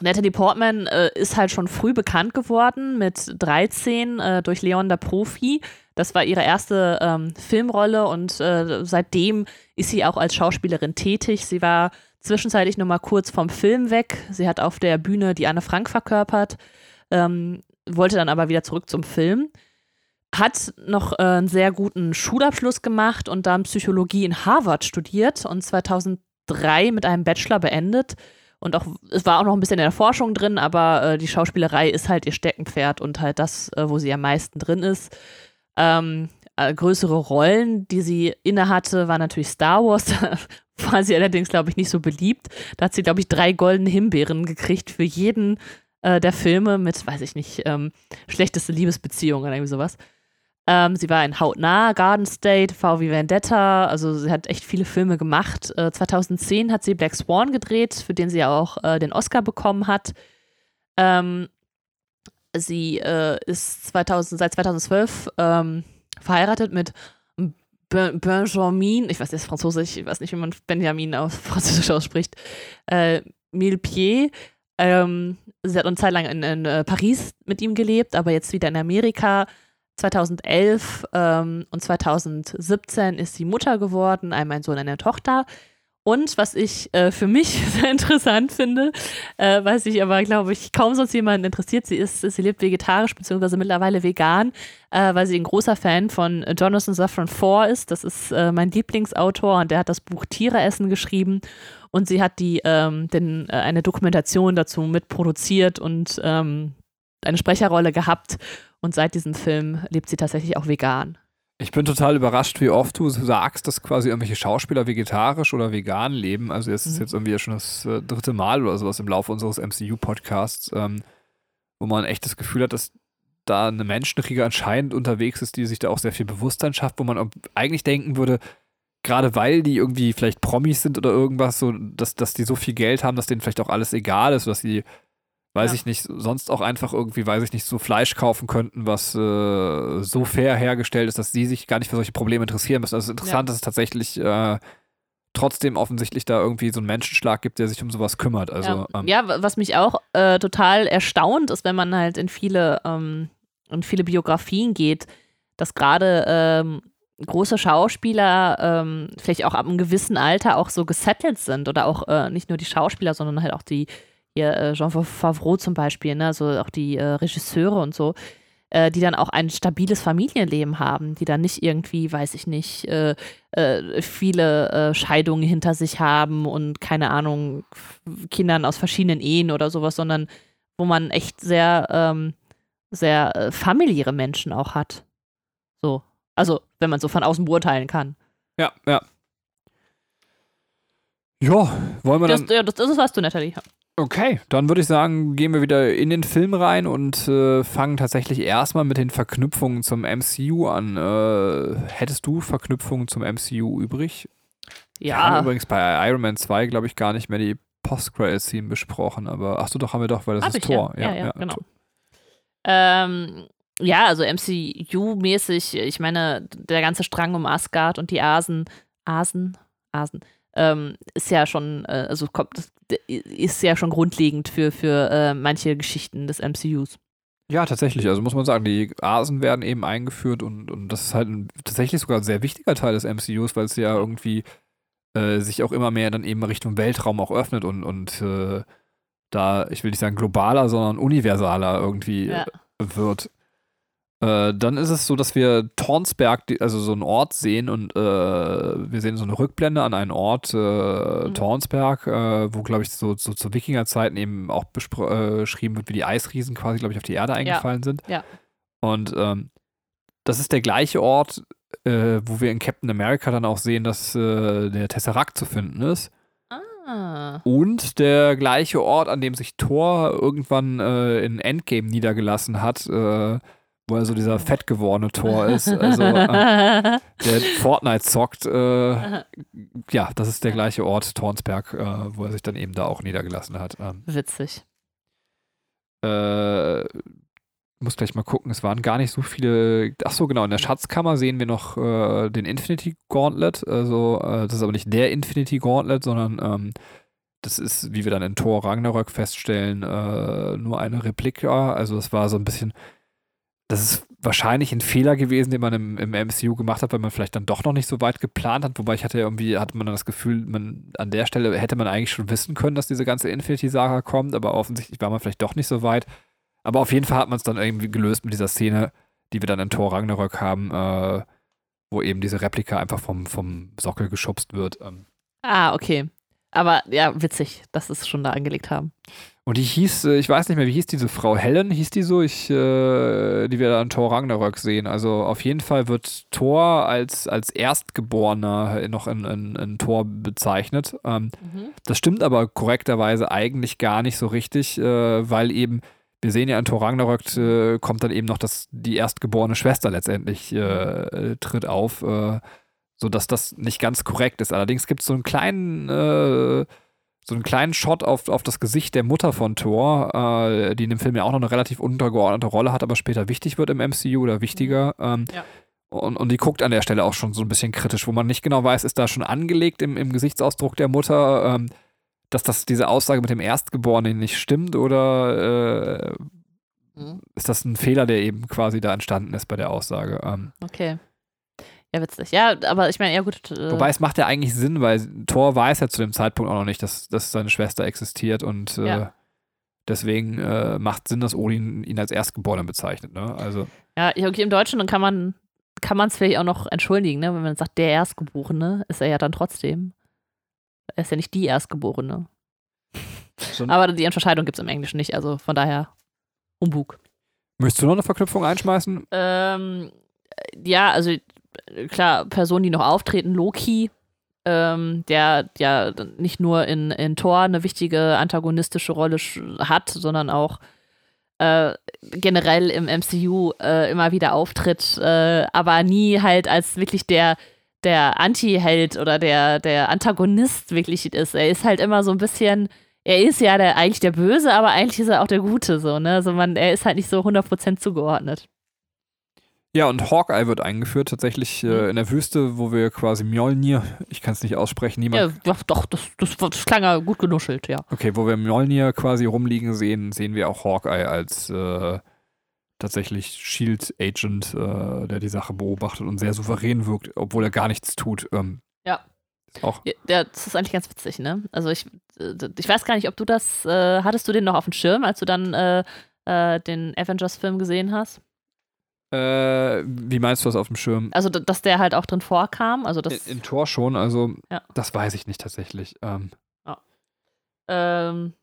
Natalie Portman äh, ist halt schon früh bekannt geworden mit 13 äh, durch Leon der Profi. Das war ihre erste ähm, Filmrolle und äh, seitdem ist sie auch als Schauspielerin tätig. Sie war zwischenzeitlich nochmal kurz vom Film weg. Sie hat auf der Bühne die Anne Frank verkörpert, ähm, wollte dann aber wieder zurück zum Film. Hat noch äh, einen sehr guten Schulabschluss gemacht und dann Psychologie in Harvard studiert und 2003 mit einem Bachelor beendet. Und auch, es war auch noch ein bisschen in der Forschung drin, aber äh, die Schauspielerei ist halt ihr Steckenpferd und halt das, äh, wo sie am meisten drin ist. Ähm, äh, größere Rollen, die sie innehatte, war natürlich Star Wars. War sie allerdings, glaube ich, nicht so beliebt. Da hat sie, glaube ich, drei goldene Himbeeren gekriegt für jeden äh, der Filme mit, weiß ich nicht, ähm, schlechteste Liebesbeziehung oder irgendwie sowas. Ähm, sie war in Hautnah, Garden State, VW Vendetta, also sie hat echt viele Filme gemacht. Äh, 2010 hat sie Black Swan gedreht, für den sie auch äh, den Oscar bekommen hat. Ähm, sie äh, ist 2000, seit 2012 ähm, verheiratet mit ben Benjamin, ich weiß jetzt Französisch, ich weiß nicht, wie man Benjamin auf Französisch ausspricht, äh, Millepied. Ähm, sie hat eine Zeit lang in, in uh, Paris mit ihm gelebt, aber jetzt wieder in Amerika. 2011 ähm, und 2017 ist sie Mutter geworden, einmal ein Sohn, eine Tochter. Und was ich äh, für mich sehr interessant finde, äh, was ich aber, glaube ich, kaum sonst jemanden interessiert, sie ist, sie lebt vegetarisch beziehungsweise mittlerweile vegan, äh, weil sie ein großer Fan von Jonathan Safran Foer ist. Das ist äh, mein Lieblingsautor und der hat das Buch Tiere essen geschrieben und sie hat die, ähm, den, äh, eine Dokumentation dazu mitproduziert und ähm, eine Sprecherrolle gehabt. Und seit diesem Film lebt sie tatsächlich auch vegan. Ich bin total überrascht, wie oft du sagst, dass quasi irgendwelche Schauspieler vegetarisch oder vegan leben. Also es ist mhm. jetzt irgendwie schon das äh, dritte Mal oder sowas im Laufe unseres MCU-Podcasts, ähm, wo man echt das Gefühl hat, dass da eine Menschenriege anscheinend unterwegs ist, die sich da auch sehr viel Bewusstsein schafft, wo man eigentlich denken würde, gerade weil die irgendwie vielleicht Promis sind oder irgendwas, so, dass, dass die so viel Geld haben, dass denen vielleicht auch alles egal ist, dass sie weiß ja. ich nicht, sonst auch einfach irgendwie, weiß ich nicht, so Fleisch kaufen könnten, was äh, so fair hergestellt ist, dass sie sich gar nicht für solche Probleme interessieren müssen. Also interessant, ja. dass es tatsächlich äh, trotzdem offensichtlich da irgendwie so einen Menschenschlag gibt, der sich um sowas kümmert. Also, ja, ähm, ja was mich auch äh, total erstaunt ist, wenn man halt in viele, ähm, in viele Biografien geht, dass gerade ähm, große Schauspieler ähm, vielleicht auch ab einem gewissen Alter auch so gesettelt sind oder auch äh, nicht nur die Schauspieler, sondern halt auch die hier äh, Jean Favreau zum Beispiel, ne, also auch die äh, Regisseure und so, äh, die dann auch ein stabiles Familienleben haben, die dann nicht irgendwie, weiß ich nicht, äh, äh, viele äh, Scheidungen hinter sich haben und keine Ahnung, Kindern aus verschiedenen Ehen oder sowas, sondern wo man echt sehr, ähm, sehr familiäre Menschen auch hat. So. Also, wenn man so von außen beurteilen kann. Ja, ja. Ja, wollen wir das, dann. Ja, das, das ist was du, Natalie. Okay, dann würde ich sagen, gehen wir wieder in den Film rein und äh, fangen tatsächlich erstmal mit den Verknüpfungen zum MCU an. Äh, hättest du Verknüpfungen zum MCU übrig? Ja. Wir haben übrigens bei Iron Man 2, glaube ich, gar nicht mehr die Post-Credit-Scene besprochen, aber ach so, doch, haben wir doch, weil das Hab ist Tor. Ja, ja, ja genau. Ähm, ja, also MCU-mäßig, ich meine, der ganze Strang um Asgard und die Asen, Asen, Asen, ähm, ist ja schon, äh, also kommt, ist ja schon grundlegend für, für äh, manche Geschichten des MCUs. Ja, tatsächlich. Also muss man sagen, die Asen werden eben eingeführt und, und das ist halt ein, tatsächlich sogar ein sehr wichtiger Teil des MCUs, weil es ja irgendwie äh, sich auch immer mehr dann eben Richtung Weltraum auch öffnet und, und äh, da, ich will nicht sagen globaler, sondern universaler irgendwie ja. wird. Äh, dann ist es so, dass wir Tornsberg, also so einen Ort sehen und äh, wir sehen so eine Rückblende an einen Ort, äh, mhm. Tornsberg, äh, wo, glaube ich, so, so zu Wikingerzeiten eben auch beschrieben äh, wird, wie die Eisriesen quasi, glaube ich, auf die Erde eingefallen ja. sind. Ja. Und ähm, das ist der gleiche Ort, äh, wo wir in Captain America dann auch sehen, dass der Tesseract zu finden ist. Ah. Und der gleiche Ort, an dem sich Thor irgendwann in Endgame niedergelassen hat, wo er so dieser fett gewordene Tor ist, also äh, der Fortnite zockt. Äh, ja, das ist der gleiche Ort, Tornsberg, äh, wo er sich dann eben da auch niedergelassen hat. Ähm, Witzig. Äh, muss gleich mal gucken, es waren gar nicht so viele. Ach so, genau, in der Schatzkammer sehen wir noch äh, den Infinity Gauntlet. Also, äh, das ist aber nicht der Infinity Gauntlet, sondern ähm, das ist, wie wir dann in Thor Ragnarök feststellen, nur eine Replika. Also, es war so ein bisschen das ist wahrscheinlich ein Fehler gewesen, den man im, im MCU gemacht hat, weil man vielleicht dann doch noch nicht so weit geplant hat. Wobei ich hatte ja irgendwie, hatte man dann das Gefühl, man an der Stelle hätte man eigentlich schon wissen können, dass diese ganze Infinity-Saga kommt, aber offensichtlich war man vielleicht doch nicht so weit. Aber auf jeden Fall hat man es dann irgendwie gelöst mit dieser Szene, die wir dann in Thor Ragnarök haben, äh, wo eben diese Replika einfach vom, vom Sockel geschubst wird. Ähm. Ah, okay. Aber ja, witzig, dass sie es schon da angelegt haben. Und die hieß, äh, ich weiß nicht mehr, wie hieß diese Frau? Helen hieß die so, ich, äh, die wir dann Thor Ragnarök sehen. Also auf jeden Fall wird Thor als, als Erstgeborener noch in, in, in Thor bezeichnet. Ähm, mhm. Das stimmt aber korrekterweise eigentlich gar nicht so richtig, äh, weil eben, wir sehen ja in Thor Ragnarök äh, kommt dann eben noch das, die erstgeborene Schwester letztendlich äh, tritt auf, äh, sodass das nicht ganz korrekt ist. Allerdings gibt es so einen kleinen so einen kleinen Shot auf, auf das Gesicht der Mutter von Thor, äh, die in dem Film ja auch noch eine relativ untergeordnete Rolle hat, aber später wichtig wird im MCU oder wichtiger. Ähm, ja. und, und die guckt an der Stelle auch schon so ein bisschen kritisch, wo man nicht genau weiß, ist da schon angelegt im, im Gesichtsausdruck der Mutter, ähm, dass das diese Aussage mit dem Erstgeborenen nicht stimmt oder äh, mhm. ist das ein Fehler, der eben quasi da entstanden ist bei der Aussage? Ähm, okay. Ja, witzig. Ja, aber ich meine, ja gut. Äh Wobei es macht ja eigentlich Sinn, weil Thor weiß ja zu dem Zeitpunkt auch noch nicht, dass, dass seine Schwester existiert und äh, ja. deswegen äh, macht Sinn, dass Odin ihn als Erstgeborenen bezeichnet. Ne? Also. Ja, okay, im Deutschen kann man kann man es vielleicht auch noch entschuldigen, ne? wenn man sagt, der Erstgeborene, ist er ja dann trotzdem. Er ist ja nicht die Erstgeborene. So aber die Unterscheidung gibt es im Englischen nicht, also von daher Umbug. Möchtest du noch eine Verknüpfung einschmeißen? Ähm, ja, also klar, Personen, die noch auftreten, Loki, ähm, der ja nicht nur in, in Thor eine wichtige antagonistische Rolle hat, sondern auch äh, generell im MCU äh, immer wieder auftritt, äh, aber nie halt als wirklich der, der Anti-Held oder der, der Antagonist wirklich ist. Er ist halt immer so ein bisschen, er ist ja der, eigentlich der Böse, aber eigentlich ist er auch der Gute, so, ne? Also man, er ist halt nicht so 100% zugeordnet. Ja, und Hawkeye wird eingeführt, tatsächlich äh, mhm. in der Wüste, wo wir quasi Mjolnir, ich kann es nicht aussprechen, niemand. Ja, doch, das, das, das klang ja gut genuschelt, ja. Okay, wo wir Mjolnir quasi rumliegen sehen, sehen wir auch Hawkeye als äh, tatsächlich Shield Agent, äh, der die Sache beobachtet und sehr souverän wirkt, obwohl er gar nichts tut. Ähm, ja. Auch. Ja, das ist eigentlich ganz witzig, ne? Also ich, äh, ich weiß gar nicht, ob du das, äh, hattest du den noch auf dem Schirm, als du dann äh, den Avengers-Film gesehen hast? Äh, wie meinst du das auf dem Schirm? Also, dass der halt auch drin vorkam? Also das in, in Tor schon, also ja. das weiß ich nicht tatsächlich. Ähm, ja. Ähm,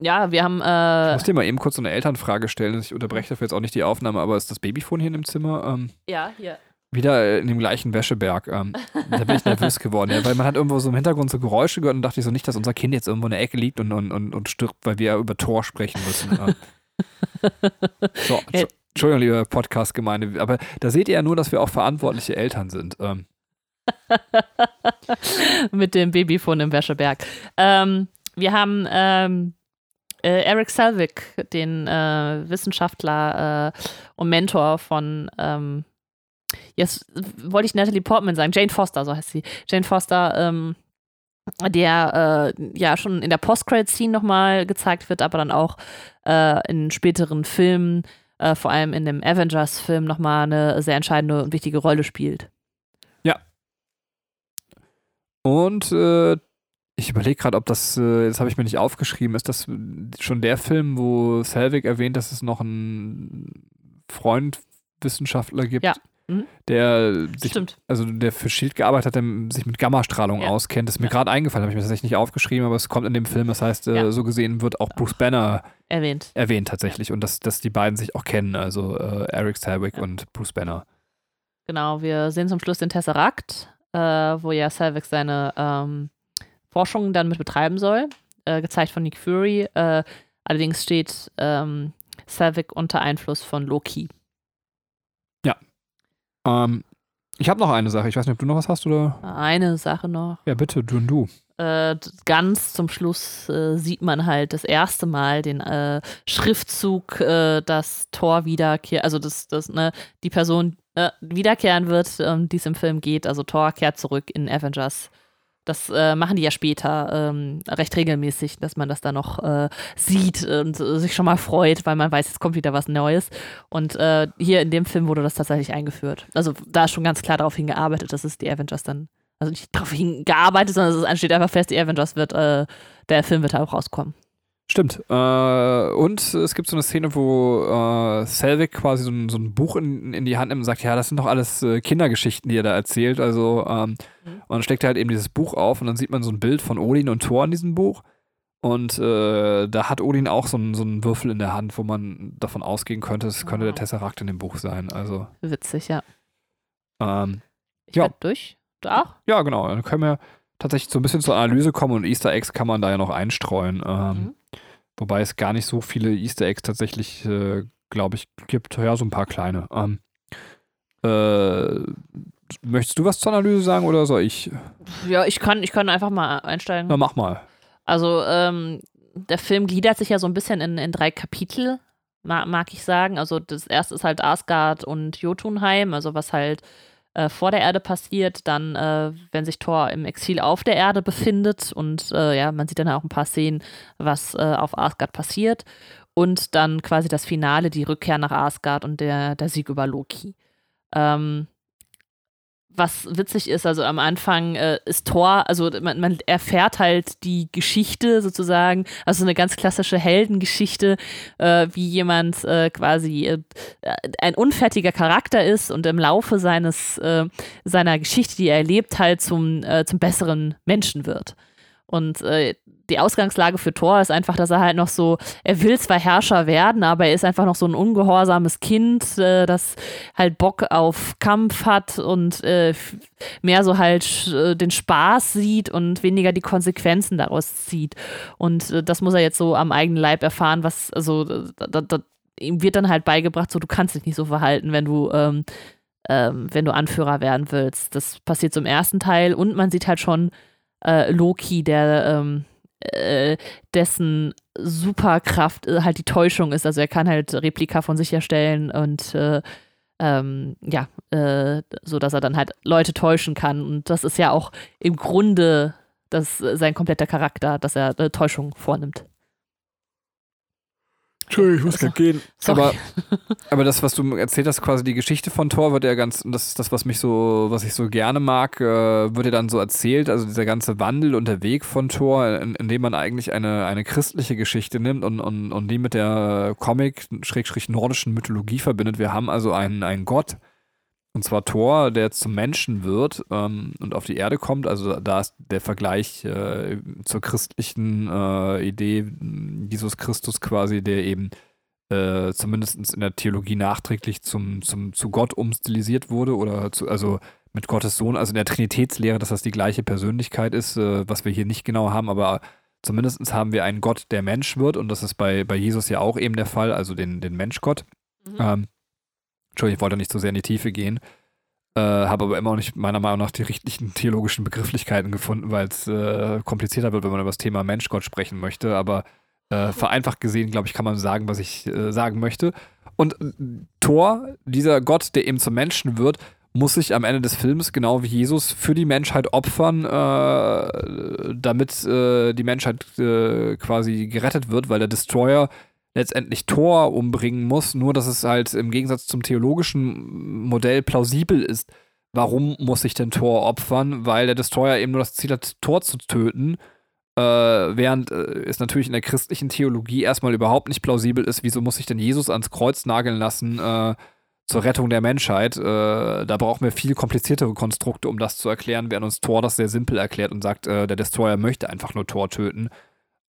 ja, wir haben. Äh, ich muss dir mal eben kurz so eine Elternfrage stellen. Ich unterbreche dafür jetzt auch nicht die Aufnahme, aber ist das Babyfon hier in dem Zimmer? Ähm, ja, hier. Wieder in dem gleichen Wäscheberg. Ähm, da bin ich nervös geworden, ja, weil man hat irgendwo so im Hintergrund so Geräusche gehört und dachte ich so nicht, dass unser Kind jetzt irgendwo in der Ecke liegt und, und, und, und stirbt, weil wir über Tor sprechen müssen. Ähm. so, so, Entschuldigung, liebe Podcast-Gemeinde, aber da seht ihr ja nur, dass wir auch verantwortliche Eltern sind. Ähm. Mit dem Babyfon im Wäscheberg. Ähm, wir haben ähm, äh, Eric Selvig, den äh, Wissenschaftler äh, und Mentor von, ähm, jetzt wollte ich Natalie Portman sagen, Jane Foster, so heißt sie. Jane Foster, ähm, der äh, ja schon in der Post-Credit-Scene nochmal gezeigt wird, aber dann auch äh, in späteren Filmen äh, vor allem in dem Avengers-Film nochmal eine sehr entscheidende und wichtige Rolle spielt. Ja. Und äh, ich überlege gerade, ob das, äh, das habe ich mir nicht aufgeschrieben, ist das schon der Film, wo Selvig erwähnt, dass es noch einen Freund Wissenschaftler gibt? Ja. Mhm. der sich, Stimmt. also der für Shield gearbeitet hat, der sich mit Gammastrahlung ja. auskennt. Das ist mir ja. gerade eingefallen, habe ich mir tatsächlich nicht aufgeschrieben, aber es kommt in dem Film. Das heißt, äh, ja. so gesehen wird auch Bruce Banner erwähnt. Erwähnt tatsächlich und dass, dass die beiden sich auch kennen, also äh, Eric Selwick und Bruce Banner. Genau, wir sehen zum Schluss den Tesseract, äh, wo ja Selwick seine ähm, Forschungen dann mit betreiben soll, äh, gezeigt von Nick Fury. Äh, allerdings steht ähm, Selwick unter Einfluss von Loki. Ähm, ich habe noch eine Sache. Ich weiß nicht, ob du noch was hast oder. Eine Sache noch. Ja, bitte, du und du. Äh, ganz zum Schluss äh, sieht man halt das erste Mal den äh, Schriftzug, äh, dass Thor wiederkehrt, also dass das, ne, die Person äh, wiederkehren wird, um die es im Film geht. Also Thor kehrt zurück in Avengers Das äh, machen die ja später ähm, recht regelmäßig, dass man das da noch äh, sieht und äh, sich schon mal freut, weil man weiß, es kommt wieder was Neues. Und äh, hier in dem Film wurde das tatsächlich eingeführt. Also da ist schon ganz klar darauf hingearbeitet, dass es die Avengers dann, also nicht darauf hingearbeitet, sondern es steht einfach fest, die Avengers wird, äh, der Film wird auch rauskommen. Stimmt. Äh, und es gibt so eine Szene, wo äh, Selvig quasi so ein, so ein Buch in, in, die Hand nimmt und sagt, ja, das sind doch alles äh, Kindergeschichten, die er da erzählt. Also, ähm, mhm. und dann steckt er halt eben dieses Buch auf und dann sieht man so ein Bild von Odin und Thor in diesem Buch. Und äh, da hat Odin auch so einen, so einen Würfel in der Hand, wo man davon ausgehen könnte, es könnte der Tesseract in dem Buch sein. Also, Witzig, ja. Ähm, ich ja. durch. Du auch? Ja, genau. Dann können wir tatsächlich so ein bisschen zur Analyse kommen und Easter Eggs kann man da ja noch einstreuen. Ähm, mhm. Wobei es gar nicht so viele Easter Eggs tatsächlich, äh, glaube ich, gibt. Ja, so ein paar kleine. Ähm, äh, möchtest du was zur Analyse sagen oder soll ich? Ja, ich kann, ich kann einfach mal einsteigen. Na, mach mal. Also, ähm, der Film gliedert sich ja so ein bisschen in, in drei Kapitel, mag, mag ich sagen. Also, das erste ist halt Asgard und Jotunheim, also was halt äh, vor der Erde passiert, dann, äh, wenn sich Thor im Exil auf der Erde befindet und äh, ja, man sieht dann auch ein paar Szenen, was äh, auf Asgard passiert und dann quasi das Finale, die Rückkehr nach Asgard und der, der Sieg über Loki. Ähm, was witzig ist, also am Anfang äh, ist Thor, also man, man, erfährt halt die Geschichte sozusagen, also eine ganz klassische Heldengeschichte, äh, wie jemand äh, quasi äh, ein unfertiger Charakter ist und im Laufe seines äh, seiner Geschichte, die er erlebt, halt zum, äh, zum besseren Menschen wird. Und die Ausgangslage für Thor ist einfach, dass er halt noch so, er will zwar Herrscher werden, aber er ist einfach noch so ein ungehorsames Kind, äh, das halt Bock auf Kampf hat und äh, mehr so halt äh, den Spaß sieht und weniger die Konsequenzen daraus zieht. Und äh, das muss er jetzt so am eigenen Leib erfahren, was, also, da, da, ihm wird dann halt beigebracht, so, du kannst dich nicht so verhalten, wenn du, ähm, ähm, wenn du Anführer werden willst. Das passiert zum ersten Teil und man sieht halt schon, äh, Loki, der ähm, äh, dessen Superkraft äh, halt die Täuschung ist. Also er kann halt Replika von sich erstellen und äh, ähm, ja, äh, so dass er dann halt Leute täuschen kann. Und das ist ja auch im Grunde das, sein kompletter Charakter, dass er äh, Täuschung vornimmt. Entschuldigung, ich muss gerade gehen. Aber, aber das, was du erzählt hast, quasi die Geschichte von Thor, wird ja ganz, und das ist das, was mich so, was ich so gerne mag, äh, wird ja dann so erzählt, also dieser ganze Wandel und der Weg von Thor, in, in dem man eigentlich eine, eine christliche Geschichte nimmt und, und, und die mit der Comic-nordischen Mythologie verbindet. Wir haben also einen, einen Gott, und zwar Thor, der zum Menschen wird ähm, und auf die Erde kommt. Also da ist der Vergleich äh, zur christlichen äh, Idee Jesus Christus quasi, der eben äh, zumindest in der Theologie nachträglich zum, zum, zu Gott umstilisiert wurde oder zu, also mit Gottes Sohn, also in der Trinitätslehre, dass das die gleiche Persönlichkeit ist, äh, was wir hier nicht genau haben, aber zumindest haben wir einen Gott, der Mensch wird und das ist bei, bei Jesus ja auch eben der Fall, also den, den Menschgott. Mhm. Ähm, Entschuldigung, ich wollte nicht so sehr in die Tiefe gehen. Äh, habe aber immer noch nicht meiner Meinung nach die richtigen theologischen Begrifflichkeiten gefunden, weil es äh, komplizierter wird, wenn man über das Thema Menschgott sprechen möchte. Aber äh, vereinfacht gesehen, glaube ich, kann man sagen, was ich äh, sagen möchte. Und äh, Thor, dieser Gott, der eben zum Menschen wird, muss sich am Ende des Films, genau wie Jesus, für die Menschheit opfern, äh, damit die Menschheit quasi gerettet wird, weil der Destroyer letztendlich Thor umbringen muss, nur dass es halt im Gegensatz zum theologischen Modell plausibel ist. Warum muss sich denn Thor opfern? Weil der Destroyer eben nur das Ziel hat, Thor zu töten. Äh, während äh, es natürlich in der christlichen Theologie erstmal überhaupt nicht plausibel ist, wieso muss sich denn Jesus ans Kreuz nageln lassen äh, zur Rettung der Menschheit? Äh, da brauchen wir viel kompliziertere Konstrukte, um das zu erklären, während uns Thor das sehr simpel erklärt und sagt, äh, der Destroyer möchte einfach nur Thor töten.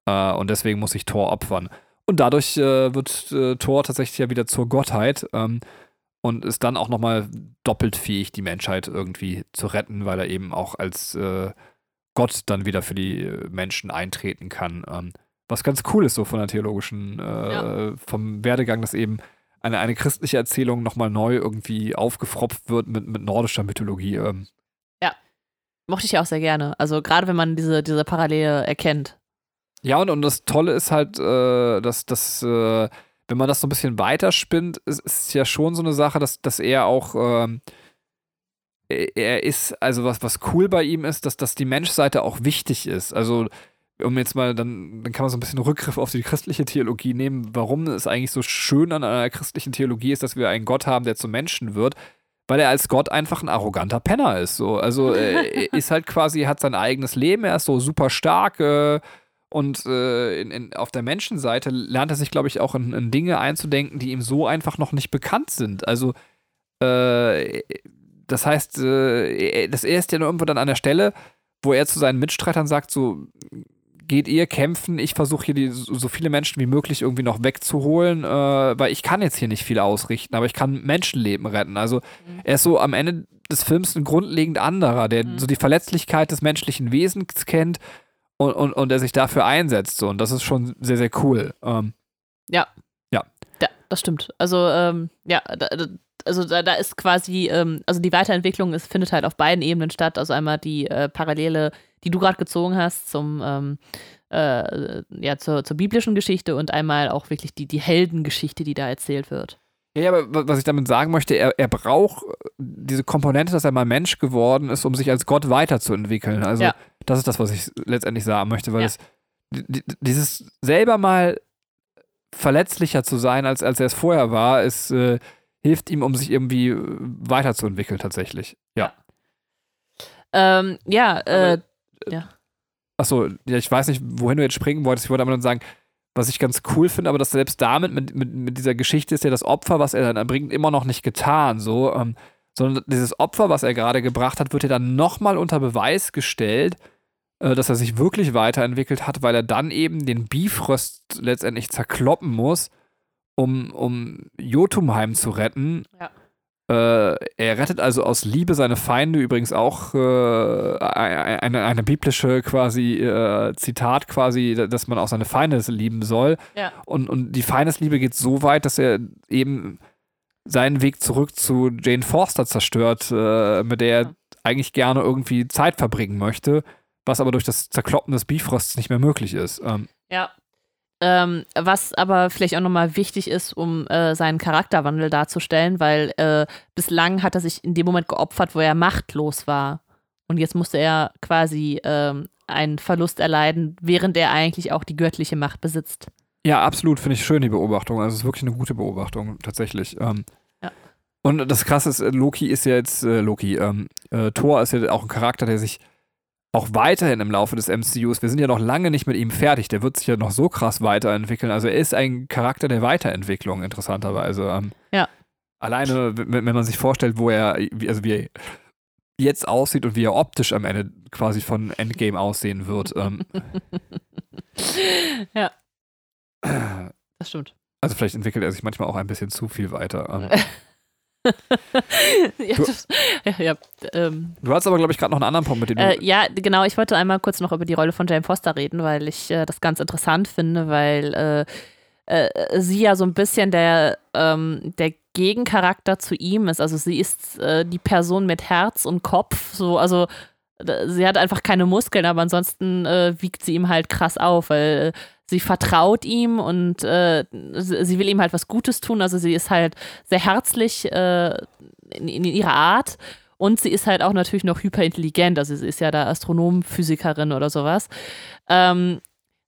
Äh, und deswegen muss sich Thor opfern. Und dadurch wird Thor tatsächlich ja wieder zur Gottheit ähm, und ist dann auch nochmal doppelt fähig, die Menschheit irgendwie zu retten, weil er eben auch als Gott dann wieder für die äh, Menschen eintreten kann. Ähm, was ganz cool ist, so von der theologischen, äh, ja. vom Werdegang, dass eben eine, eine christliche Erzählung nochmal neu irgendwie aufgefropft wird mit, mit nordischer Mythologie. Ähm. Ja, mochte ich ja auch sehr gerne. Also gerade wenn man diese, diese Parallele erkennt. Ja, und, und das Tolle ist halt, äh, dass, dass äh, wenn man das so ein bisschen weiterspinnt, ist, ist ja schon so eine Sache, dass, dass er auch, äh, er er ist, also was, was cool bei ihm ist, dass, dass die Menschseite auch wichtig ist. Also, um jetzt mal, dann, dann kann man so ein bisschen Rückgriff auf die christliche Theologie nehmen, warum es eigentlich so schön an einer christlichen Theologie ist, dass wir einen Gott haben, der zum Menschen wird, weil er als Gott einfach ein arroganter Penner ist. So. Also er ist halt quasi, hat sein eigenes Leben, er ist so super stark äh, und äh, in, in, auf der Menschenseite lernt er sich, glaube ich, auch in, in, Dinge einzudenken, die ihm so einfach noch nicht bekannt sind. Also äh, das heißt, äh, das er ist ja nur irgendwo dann an der Stelle, wo er zu seinen Mitstreitern sagt, so geht ihr kämpfen, ich versuche hier die, so viele Menschen wie möglich irgendwie noch wegzuholen, äh, weil ich kann jetzt hier nicht viel ausrichten, aber ich kann Menschenleben retten. Also mhm. er ist so am Ende des Films ein grundlegend anderer, der mhm. so die Verletzlichkeit des menschlichen Wesens kennt und, und, und der sich dafür einsetzt. So. Und das ist schon sehr, sehr cool. Ähm, ja. Ja. Ja, das stimmt. Also, ähm, ja, da, also da, da ist quasi, ähm, also die Weiterentwicklung ist, findet halt auf beiden Ebenen statt. Also einmal die äh, Parallele, die du gerade gezogen hast zum, ähm, äh, ja, zur, zur biblischen Geschichte und einmal auch wirklich die, die Heldengeschichte, die da erzählt wird. Ja, aber was ich damit sagen möchte, er, er braucht diese Komponente, dass er mal Mensch geworden ist, um sich als Gott weiterzuentwickeln. Also ja. das ist das, was ich letztendlich sagen möchte, weil ja. es dieses selber mal verletzlicher zu sein, als, als er es vorher war, ist äh, hilft ihm, um sich irgendwie äh, weiterzuentwickeln, tatsächlich. Ja. Ja, ähm, ja, äh, äh, ja. Achso, ja, ich weiß nicht, wohin du jetzt springen wolltest. Ich wollte aber nur sagen, was ich ganz cool finde, aber dass selbst damit, mit, mit, mit dieser Geschichte ist ja das Opfer, was er dann erbringt, immer noch nicht getan, so, ähm, sondern dieses Opfer, was er gerade gebracht hat, wird ja dann nochmal unter Beweis gestellt, äh, dass er sich wirklich weiterentwickelt hat, weil er dann eben den Bifrost letztendlich zerkloppen muss um, um Jotunheim zu retten. Ja. Äh, er rettet also aus Liebe seine Feinde, übrigens auch äh, eine, eine biblische quasi äh, Zitat quasi, dass man auch seine Feinde lieben soll. Ja. Und, und die Feindesliebe geht so weit, dass er eben seinen Weg zurück zu Jane Forster zerstört, äh, mit der er eigentlich gerne irgendwie Zeit verbringen möchte, was aber durch das Zerkloppen des Bifrosts nicht mehr möglich ist. Ähm, ja, ähm, was aber vielleicht auch nochmal wichtig ist, um äh, seinen Charakterwandel darzustellen, weil äh, bislang hat er sich in dem Moment geopfert, wo er machtlos war. Und jetzt musste er quasi ähm, einen Verlust erleiden, während er eigentlich auch die göttliche Macht besitzt. Ja, absolut, finde ich schön, die Beobachtung. Also es ist wirklich eine gute Beobachtung, tatsächlich. Ähm, ja. Und das Krasse ist, Loki ist ja jetzt, äh, Loki, ähm, äh, Thor ist ja auch ein Charakter, der sich auch weiterhin im Laufe des MCUs, wir sind ja noch lange nicht mit ihm fertig, der wird sich ja noch so krass weiterentwickeln. Also er ist ein Charakter der Weiterentwicklung, interessanterweise. Ähm, ja. Alleine, wenn man sich vorstellt, wo er, also wie er jetzt aussieht und wie er optisch am Ende quasi von Endgame aussehen wird. Ähm. ja. Das stimmt. Also vielleicht entwickelt er sich manchmal auch ein bisschen zu viel weiter. Ja, du, das, ja, ja ähm, du hast aber, glaube ich, gerade noch einen anderen Punkt mit dem. Äh, ja, genau. Ich wollte einmal kurz noch über die Rolle von Jane Foster reden, weil ich äh, das ganz interessant finde, weil äh, äh sie ja so ein bisschen der, ähm, der Gegencharakter zu ihm ist. Also sie ist äh, die Person mit Herz und Kopf. So, also sie hat einfach keine Muskeln, aber ansonsten äh, wiegt sie ihm halt krass auf, weil sie vertraut ihm und äh, sie will ihm halt was Gutes tun. Also sie ist halt sehr herzlich äh, in, in, ihrer Art. Und sie ist halt auch natürlich noch hyperintelligent. Also sie ist ja da Astronom, Physikerin oder sowas. Ähm,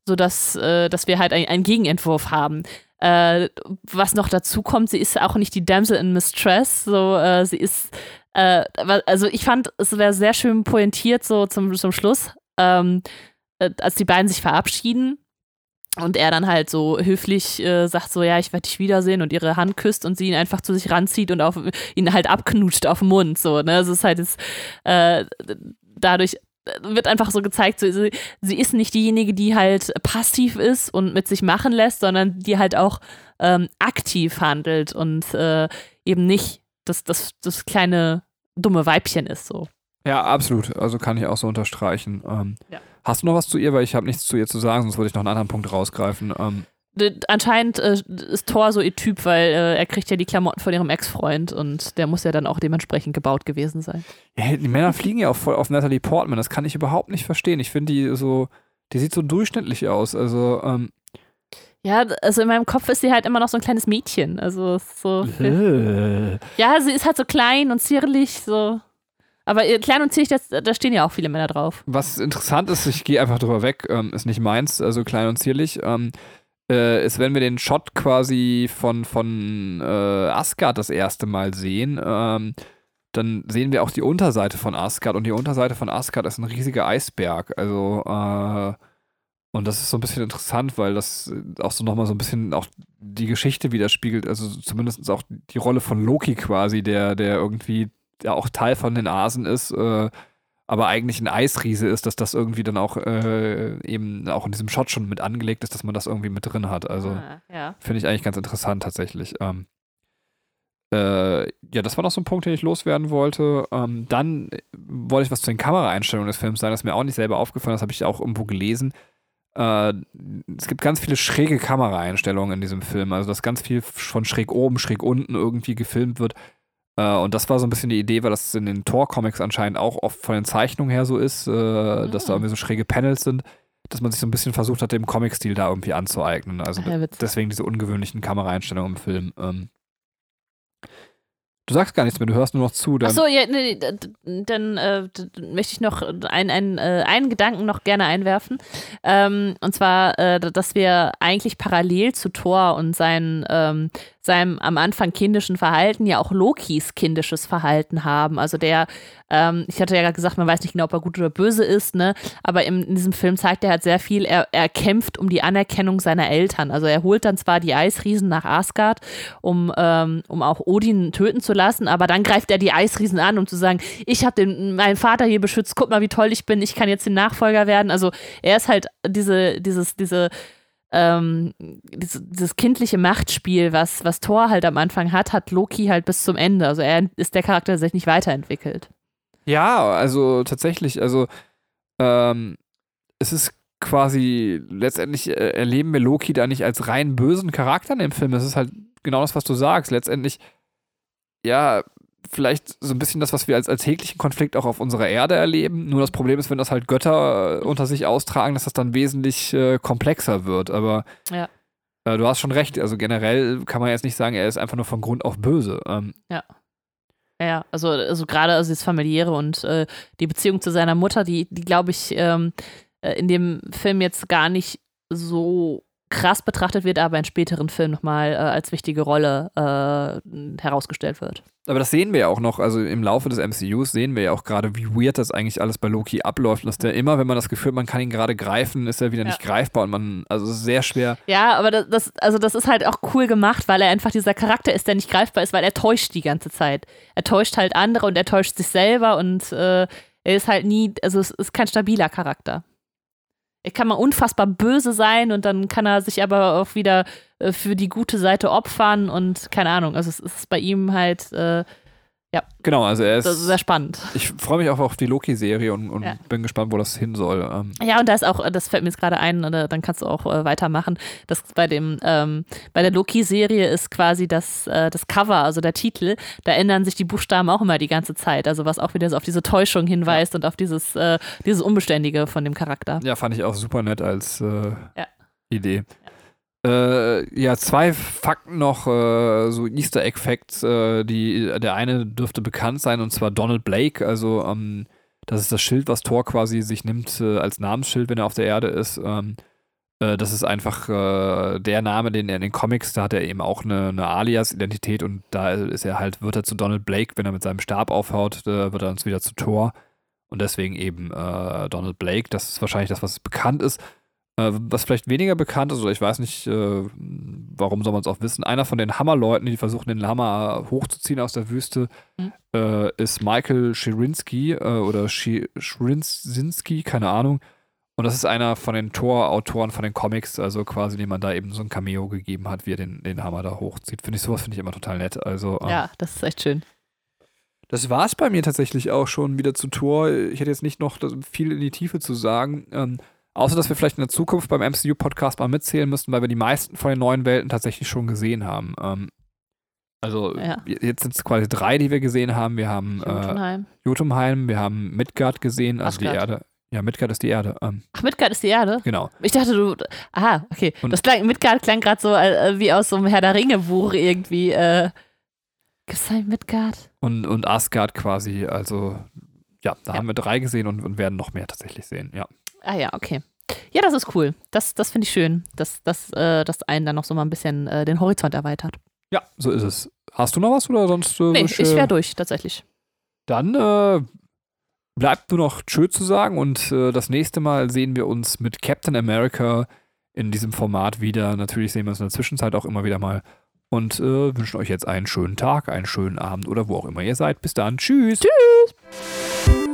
so dass, äh, dass wir halt ein, einen Gegenentwurf haben. Äh, was noch dazu kommt, sie ist auch nicht die Damsel in Mistress. So, äh, sie ist, äh, also ich fand, es wäre sehr schön pointiert so zum, zum Schluss, ähm, äh, als die beiden sich verabschieden und er dann halt so höflich äh, sagt so, ja, ich werde dich wiedersehen und ihre Hand küsst und sie ihn einfach zu sich ranzieht und auf, ihn halt abknutscht auf den Mund. So, ne? Es ist halt jetzt, äh, dadurch wird einfach so gezeigt, so, sie, sie, ist nicht diejenige, die halt passiv ist und mit sich machen lässt, sondern die halt auch ähm, aktiv handelt und äh, eben nicht das, das, das kleine dumme Weibchen ist so. Ja, absolut. Also kann ich auch so unterstreichen. Ähm, ja. Hast du noch was zu ihr? Weil ich habe nichts zu ihr zu sagen, sonst würde ich noch einen anderen Punkt rausgreifen. Ähm, Anscheinend äh, ist Thor so ihr Typ, weil äh, er kriegt ja die Klamotten von ihrem Ex-Freund und der muss ja dann auch dementsprechend gebaut gewesen sein. Ja, die Männer fliegen ja auch voll auf Natalie Portman. Das kann ich überhaupt nicht verstehen. Ich finde die so, die sieht so durchschnittlich aus. Also, ähm, ja, also in meinem Kopf ist sie halt immer noch so ein kleines Mädchen. Also so. Äh. ja, sie ist halt so klein und zierlich, so. Aber äh, klein und zierlich, das, da stehen ja auch viele Männer drauf. Was interessant ist, ich gehe einfach drüber weg, ähm, ist nicht meins, also klein und zierlich, ähm, äh, ist, wenn wir den Shot quasi von, von äh, Asgard das erste Mal sehen, ähm, dann sehen wir auch die Unterseite von Asgard und die Unterseite von Asgard ist ein riesiger Eisberg. Also, äh, und das ist so ein bisschen interessant, weil das auch so nochmal so ein bisschen auch die Geschichte widerspiegelt, also zumindest auch die Rolle von Loki quasi, der, der irgendwie ja auch Teil von den Asen ist, äh, aber eigentlich ein Eisriese ist, dass das irgendwie dann auch äh, eben auch in diesem Shot schon mit angelegt ist, dass man das irgendwie mit drin hat. Also Ah, ja. finde ich eigentlich ganz interessant tatsächlich. Ähm, äh, ja, das war noch so ein Punkt, den ich loswerden wollte. Ähm, dann wollte ich was zu den Kameraeinstellungen des Films sagen, das ist mir auch nicht selber aufgefallen, das habe ich auch irgendwo gelesen. Äh, es gibt ganz viele schräge Kameraeinstellungen in diesem Film, also dass ganz viel von schräg oben, schräg unten irgendwie gefilmt wird. Äh, und das war so ein bisschen die Idee, weil das in den Tor-Comics anscheinend auch oft von den Zeichnungen her so ist, äh, dass da Mhm. irgendwie so schräge Panels sind, dass man sich so ein bisschen versucht hat, dem Comic-Stil da irgendwie anzueignen. Also Ja, witzig. deswegen diese ungewöhnlichen Kameraeinstellungen im Film. Ähm. Du sagst gar nichts mehr, du hörst nur noch zu. Dann Achso, ja, nee, dann äh, möchte ich noch ein, ein, äh, einen Gedanken noch gerne einwerfen. Ähm, und zwar, äh, dass wir eigentlich parallel zu Thor und sein, ähm, seinem am Anfang kindischen Verhalten ja auch Lokis kindisches Verhalten haben. Also der, ähm, ich hatte ja gerade gesagt, man weiß nicht genau, ob er gut oder böse ist, ne? Aber im, in diesem Film zeigt er halt sehr viel, er, er kämpft um die Anerkennung seiner Eltern. Also er holt dann zwar die Eisriesen nach Asgard, um, ähm, um auch Odin töten zu lassen, aber dann greift er die Eisriesen an, um zu sagen, ich habe meinen Vater hier beschützt, guck mal, wie toll ich bin, ich kann jetzt den Nachfolger werden. Also er ist halt diese, dieses, diese, ähm, dieses, dieses kindliche Machtspiel, was, was Thor halt am Anfang hat, hat Loki halt bis zum Ende. Also er ist der Charakter, der sich nicht weiterentwickelt. Ja, also tatsächlich, also ähm, es ist quasi, letztendlich äh, erleben wir Loki da nicht als rein bösen Charakter in dem Film. Es ist halt genau das, was du sagst. Letztendlich, ja, vielleicht so ein bisschen das, was wir als alltäglichen Konflikt auch auf unserer Erde erleben. Nur das Problem ist, wenn das halt Götter äh, unter sich austragen, dass das dann wesentlich äh, komplexer wird. Aber Ja. äh, du hast schon recht. Also generell kann man jetzt nicht sagen, er ist einfach nur von Grund auf böse. Ähm, Ja, also, also gerade also das Familiäre und äh, die Beziehung zu seiner Mutter, die, die glaube ich, ähm, äh, in dem Film jetzt gar nicht so krass betrachtet wird, aber in späteren Filmen nochmal äh, als wichtige Rolle äh, herausgestellt wird. Aber das sehen wir ja auch noch, also im Laufe des MCUs sehen wir ja auch gerade, wie weird das eigentlich alles bei Loki abläuft. Und dass der immer, wenn man das Gefühl hat, man kann ihn gerade greifen, ist er wieder Ja. nicht greifbar und man, also es ist sehr schwer. Ja, aber das, das, also das ist halt auch cool gemacht, weil er einfach dieser Charakter ist, der nicht greifbar ist, weil er täuscht die ganze Zeit. Er täuscht halt andere und er täuscht sich selber und äh, er ist halt nie, also es ist kein stabiler Charakter. Er kann mal unfassbar böse sein und dann kann er sich aber auch wieder äh, für die gute Seite opfern und keine Ahnung. Also es ist bei ihm halt äh, Genau, also er ist. das ist sehr spannend. ich freue mich auch auf die Loki-Serie und, und Ja. bin gespannt, wo das hin soll. Ähm, Ja, und da ist auch, das fällt mir jetzt gerade ein, oder dann kannst du auch äh, weitermachen. Das bei dem, ähm, bei der Loki-Serie ist quasi das, äh, das Cover, also der Titel, da ändern sich die Buchstaben auch immer die ganze Zeit. Also was auch wieder so auf diese Täuschung hinweist und auf dieses, äh, dieses Unbeständige von dem Charakter. ja, fand ich auch super nett als äh, Ja. Idee. Äh, ja, zwei Fakten noch, äh, so Easter Egg-Facts. Äh, die, der eine dürfte bekannt sein, und zwar Donald Blake. Also, ähm, das ist das Schild, was Thor quasi sich nimmt äh, als Namensschild, wenn er auf der Erde ist. Ähm, äh, das ist einfach äh, der Name, den er in den Comics, da hat er eben auch eine, eine Alias-Identität und da ist er halt, wird er zu Donald Blake, wenn er mit seinem Stab aufhaut, wird er uns wieder zu Thor. Und deswegen eben Donald Blake. Das ist wahrscheinlich das, was bekannt ist. Äh, was vielleicht weniger bekannt ist, oder ich weiß nicht, äh, warum soll man es auch wissen, einer von den Hammerleuten, die versuchen, den Hammer hochzuziehen aus der Wüste, Mhm. äh, ist Michael Schirinsky äh, oder Schrinzinski, keine Ahnung. Und das ist einer von den Tor-Autoren von den Comics, also quasi, dem man da eben so ein Cameo gegeben hat, wie er den, den Hammer da hochzieht. Finde ich, sowas finde ich immer total nett. Also, ähm, Ja, das ist echt schön. das war es bei mir tatsächlich auch schon wieder zu Tor. Ich hätte jetzt nicht noch viel in die Tiefe zu sagen. Ähm, außer, dass wir vielleicht in der Zukunft beim MCU-Podcast mal mitzählen müssten, weil wir die meisten von den neuen Welten tatsächlich schon gesehen haben. Ähm, also, Ja. jetzt sind es quasi drei, die wir gesehen haben. Wir haben äh, Jotunheim. Jotunheim, wir haben Midgard gesehen, also die Asgard. Erde. Ja, Midgard ist die Erde. Ähm, Ach, Midgard ist die Erde? genau. Ich dachte, du. Aha, okay. Und- das klang, Midgard klang gerade so äh, wie aus so einem Herr der Ringe-Buch irgendwie. Äh, Gibt's da ein Midgard? Und, und Asgard quasi, also ja, da Ja. haben wir drei gesehen und, und werden noch mehr tatsächlich sehen. Ja. Ah ja, okay. Ja, das ist cool. Das, das finde ich schön, dass, dass, äh, dass einen dann noch so mal ein bisschen äh, den Horizont erweitert. Ja, so ist es. Hast du noch was oder sonst? Äh, Nee, ich äh, wäre durch, tatsächlich. Dann äh, bleibt nur noch Tschö zu sagen und äh, das nächste Mal sehen wir uns mit Captain America in diesem Format wieder. Natürlich sehen wir uns in der Zwischenzeit auch immer wieder mal und äh, wünschen euch jetzt einen schönen Tag, einen schönen Abend oder wo auch immer ihr seid. Bis dann. Tschüss. Tschüss.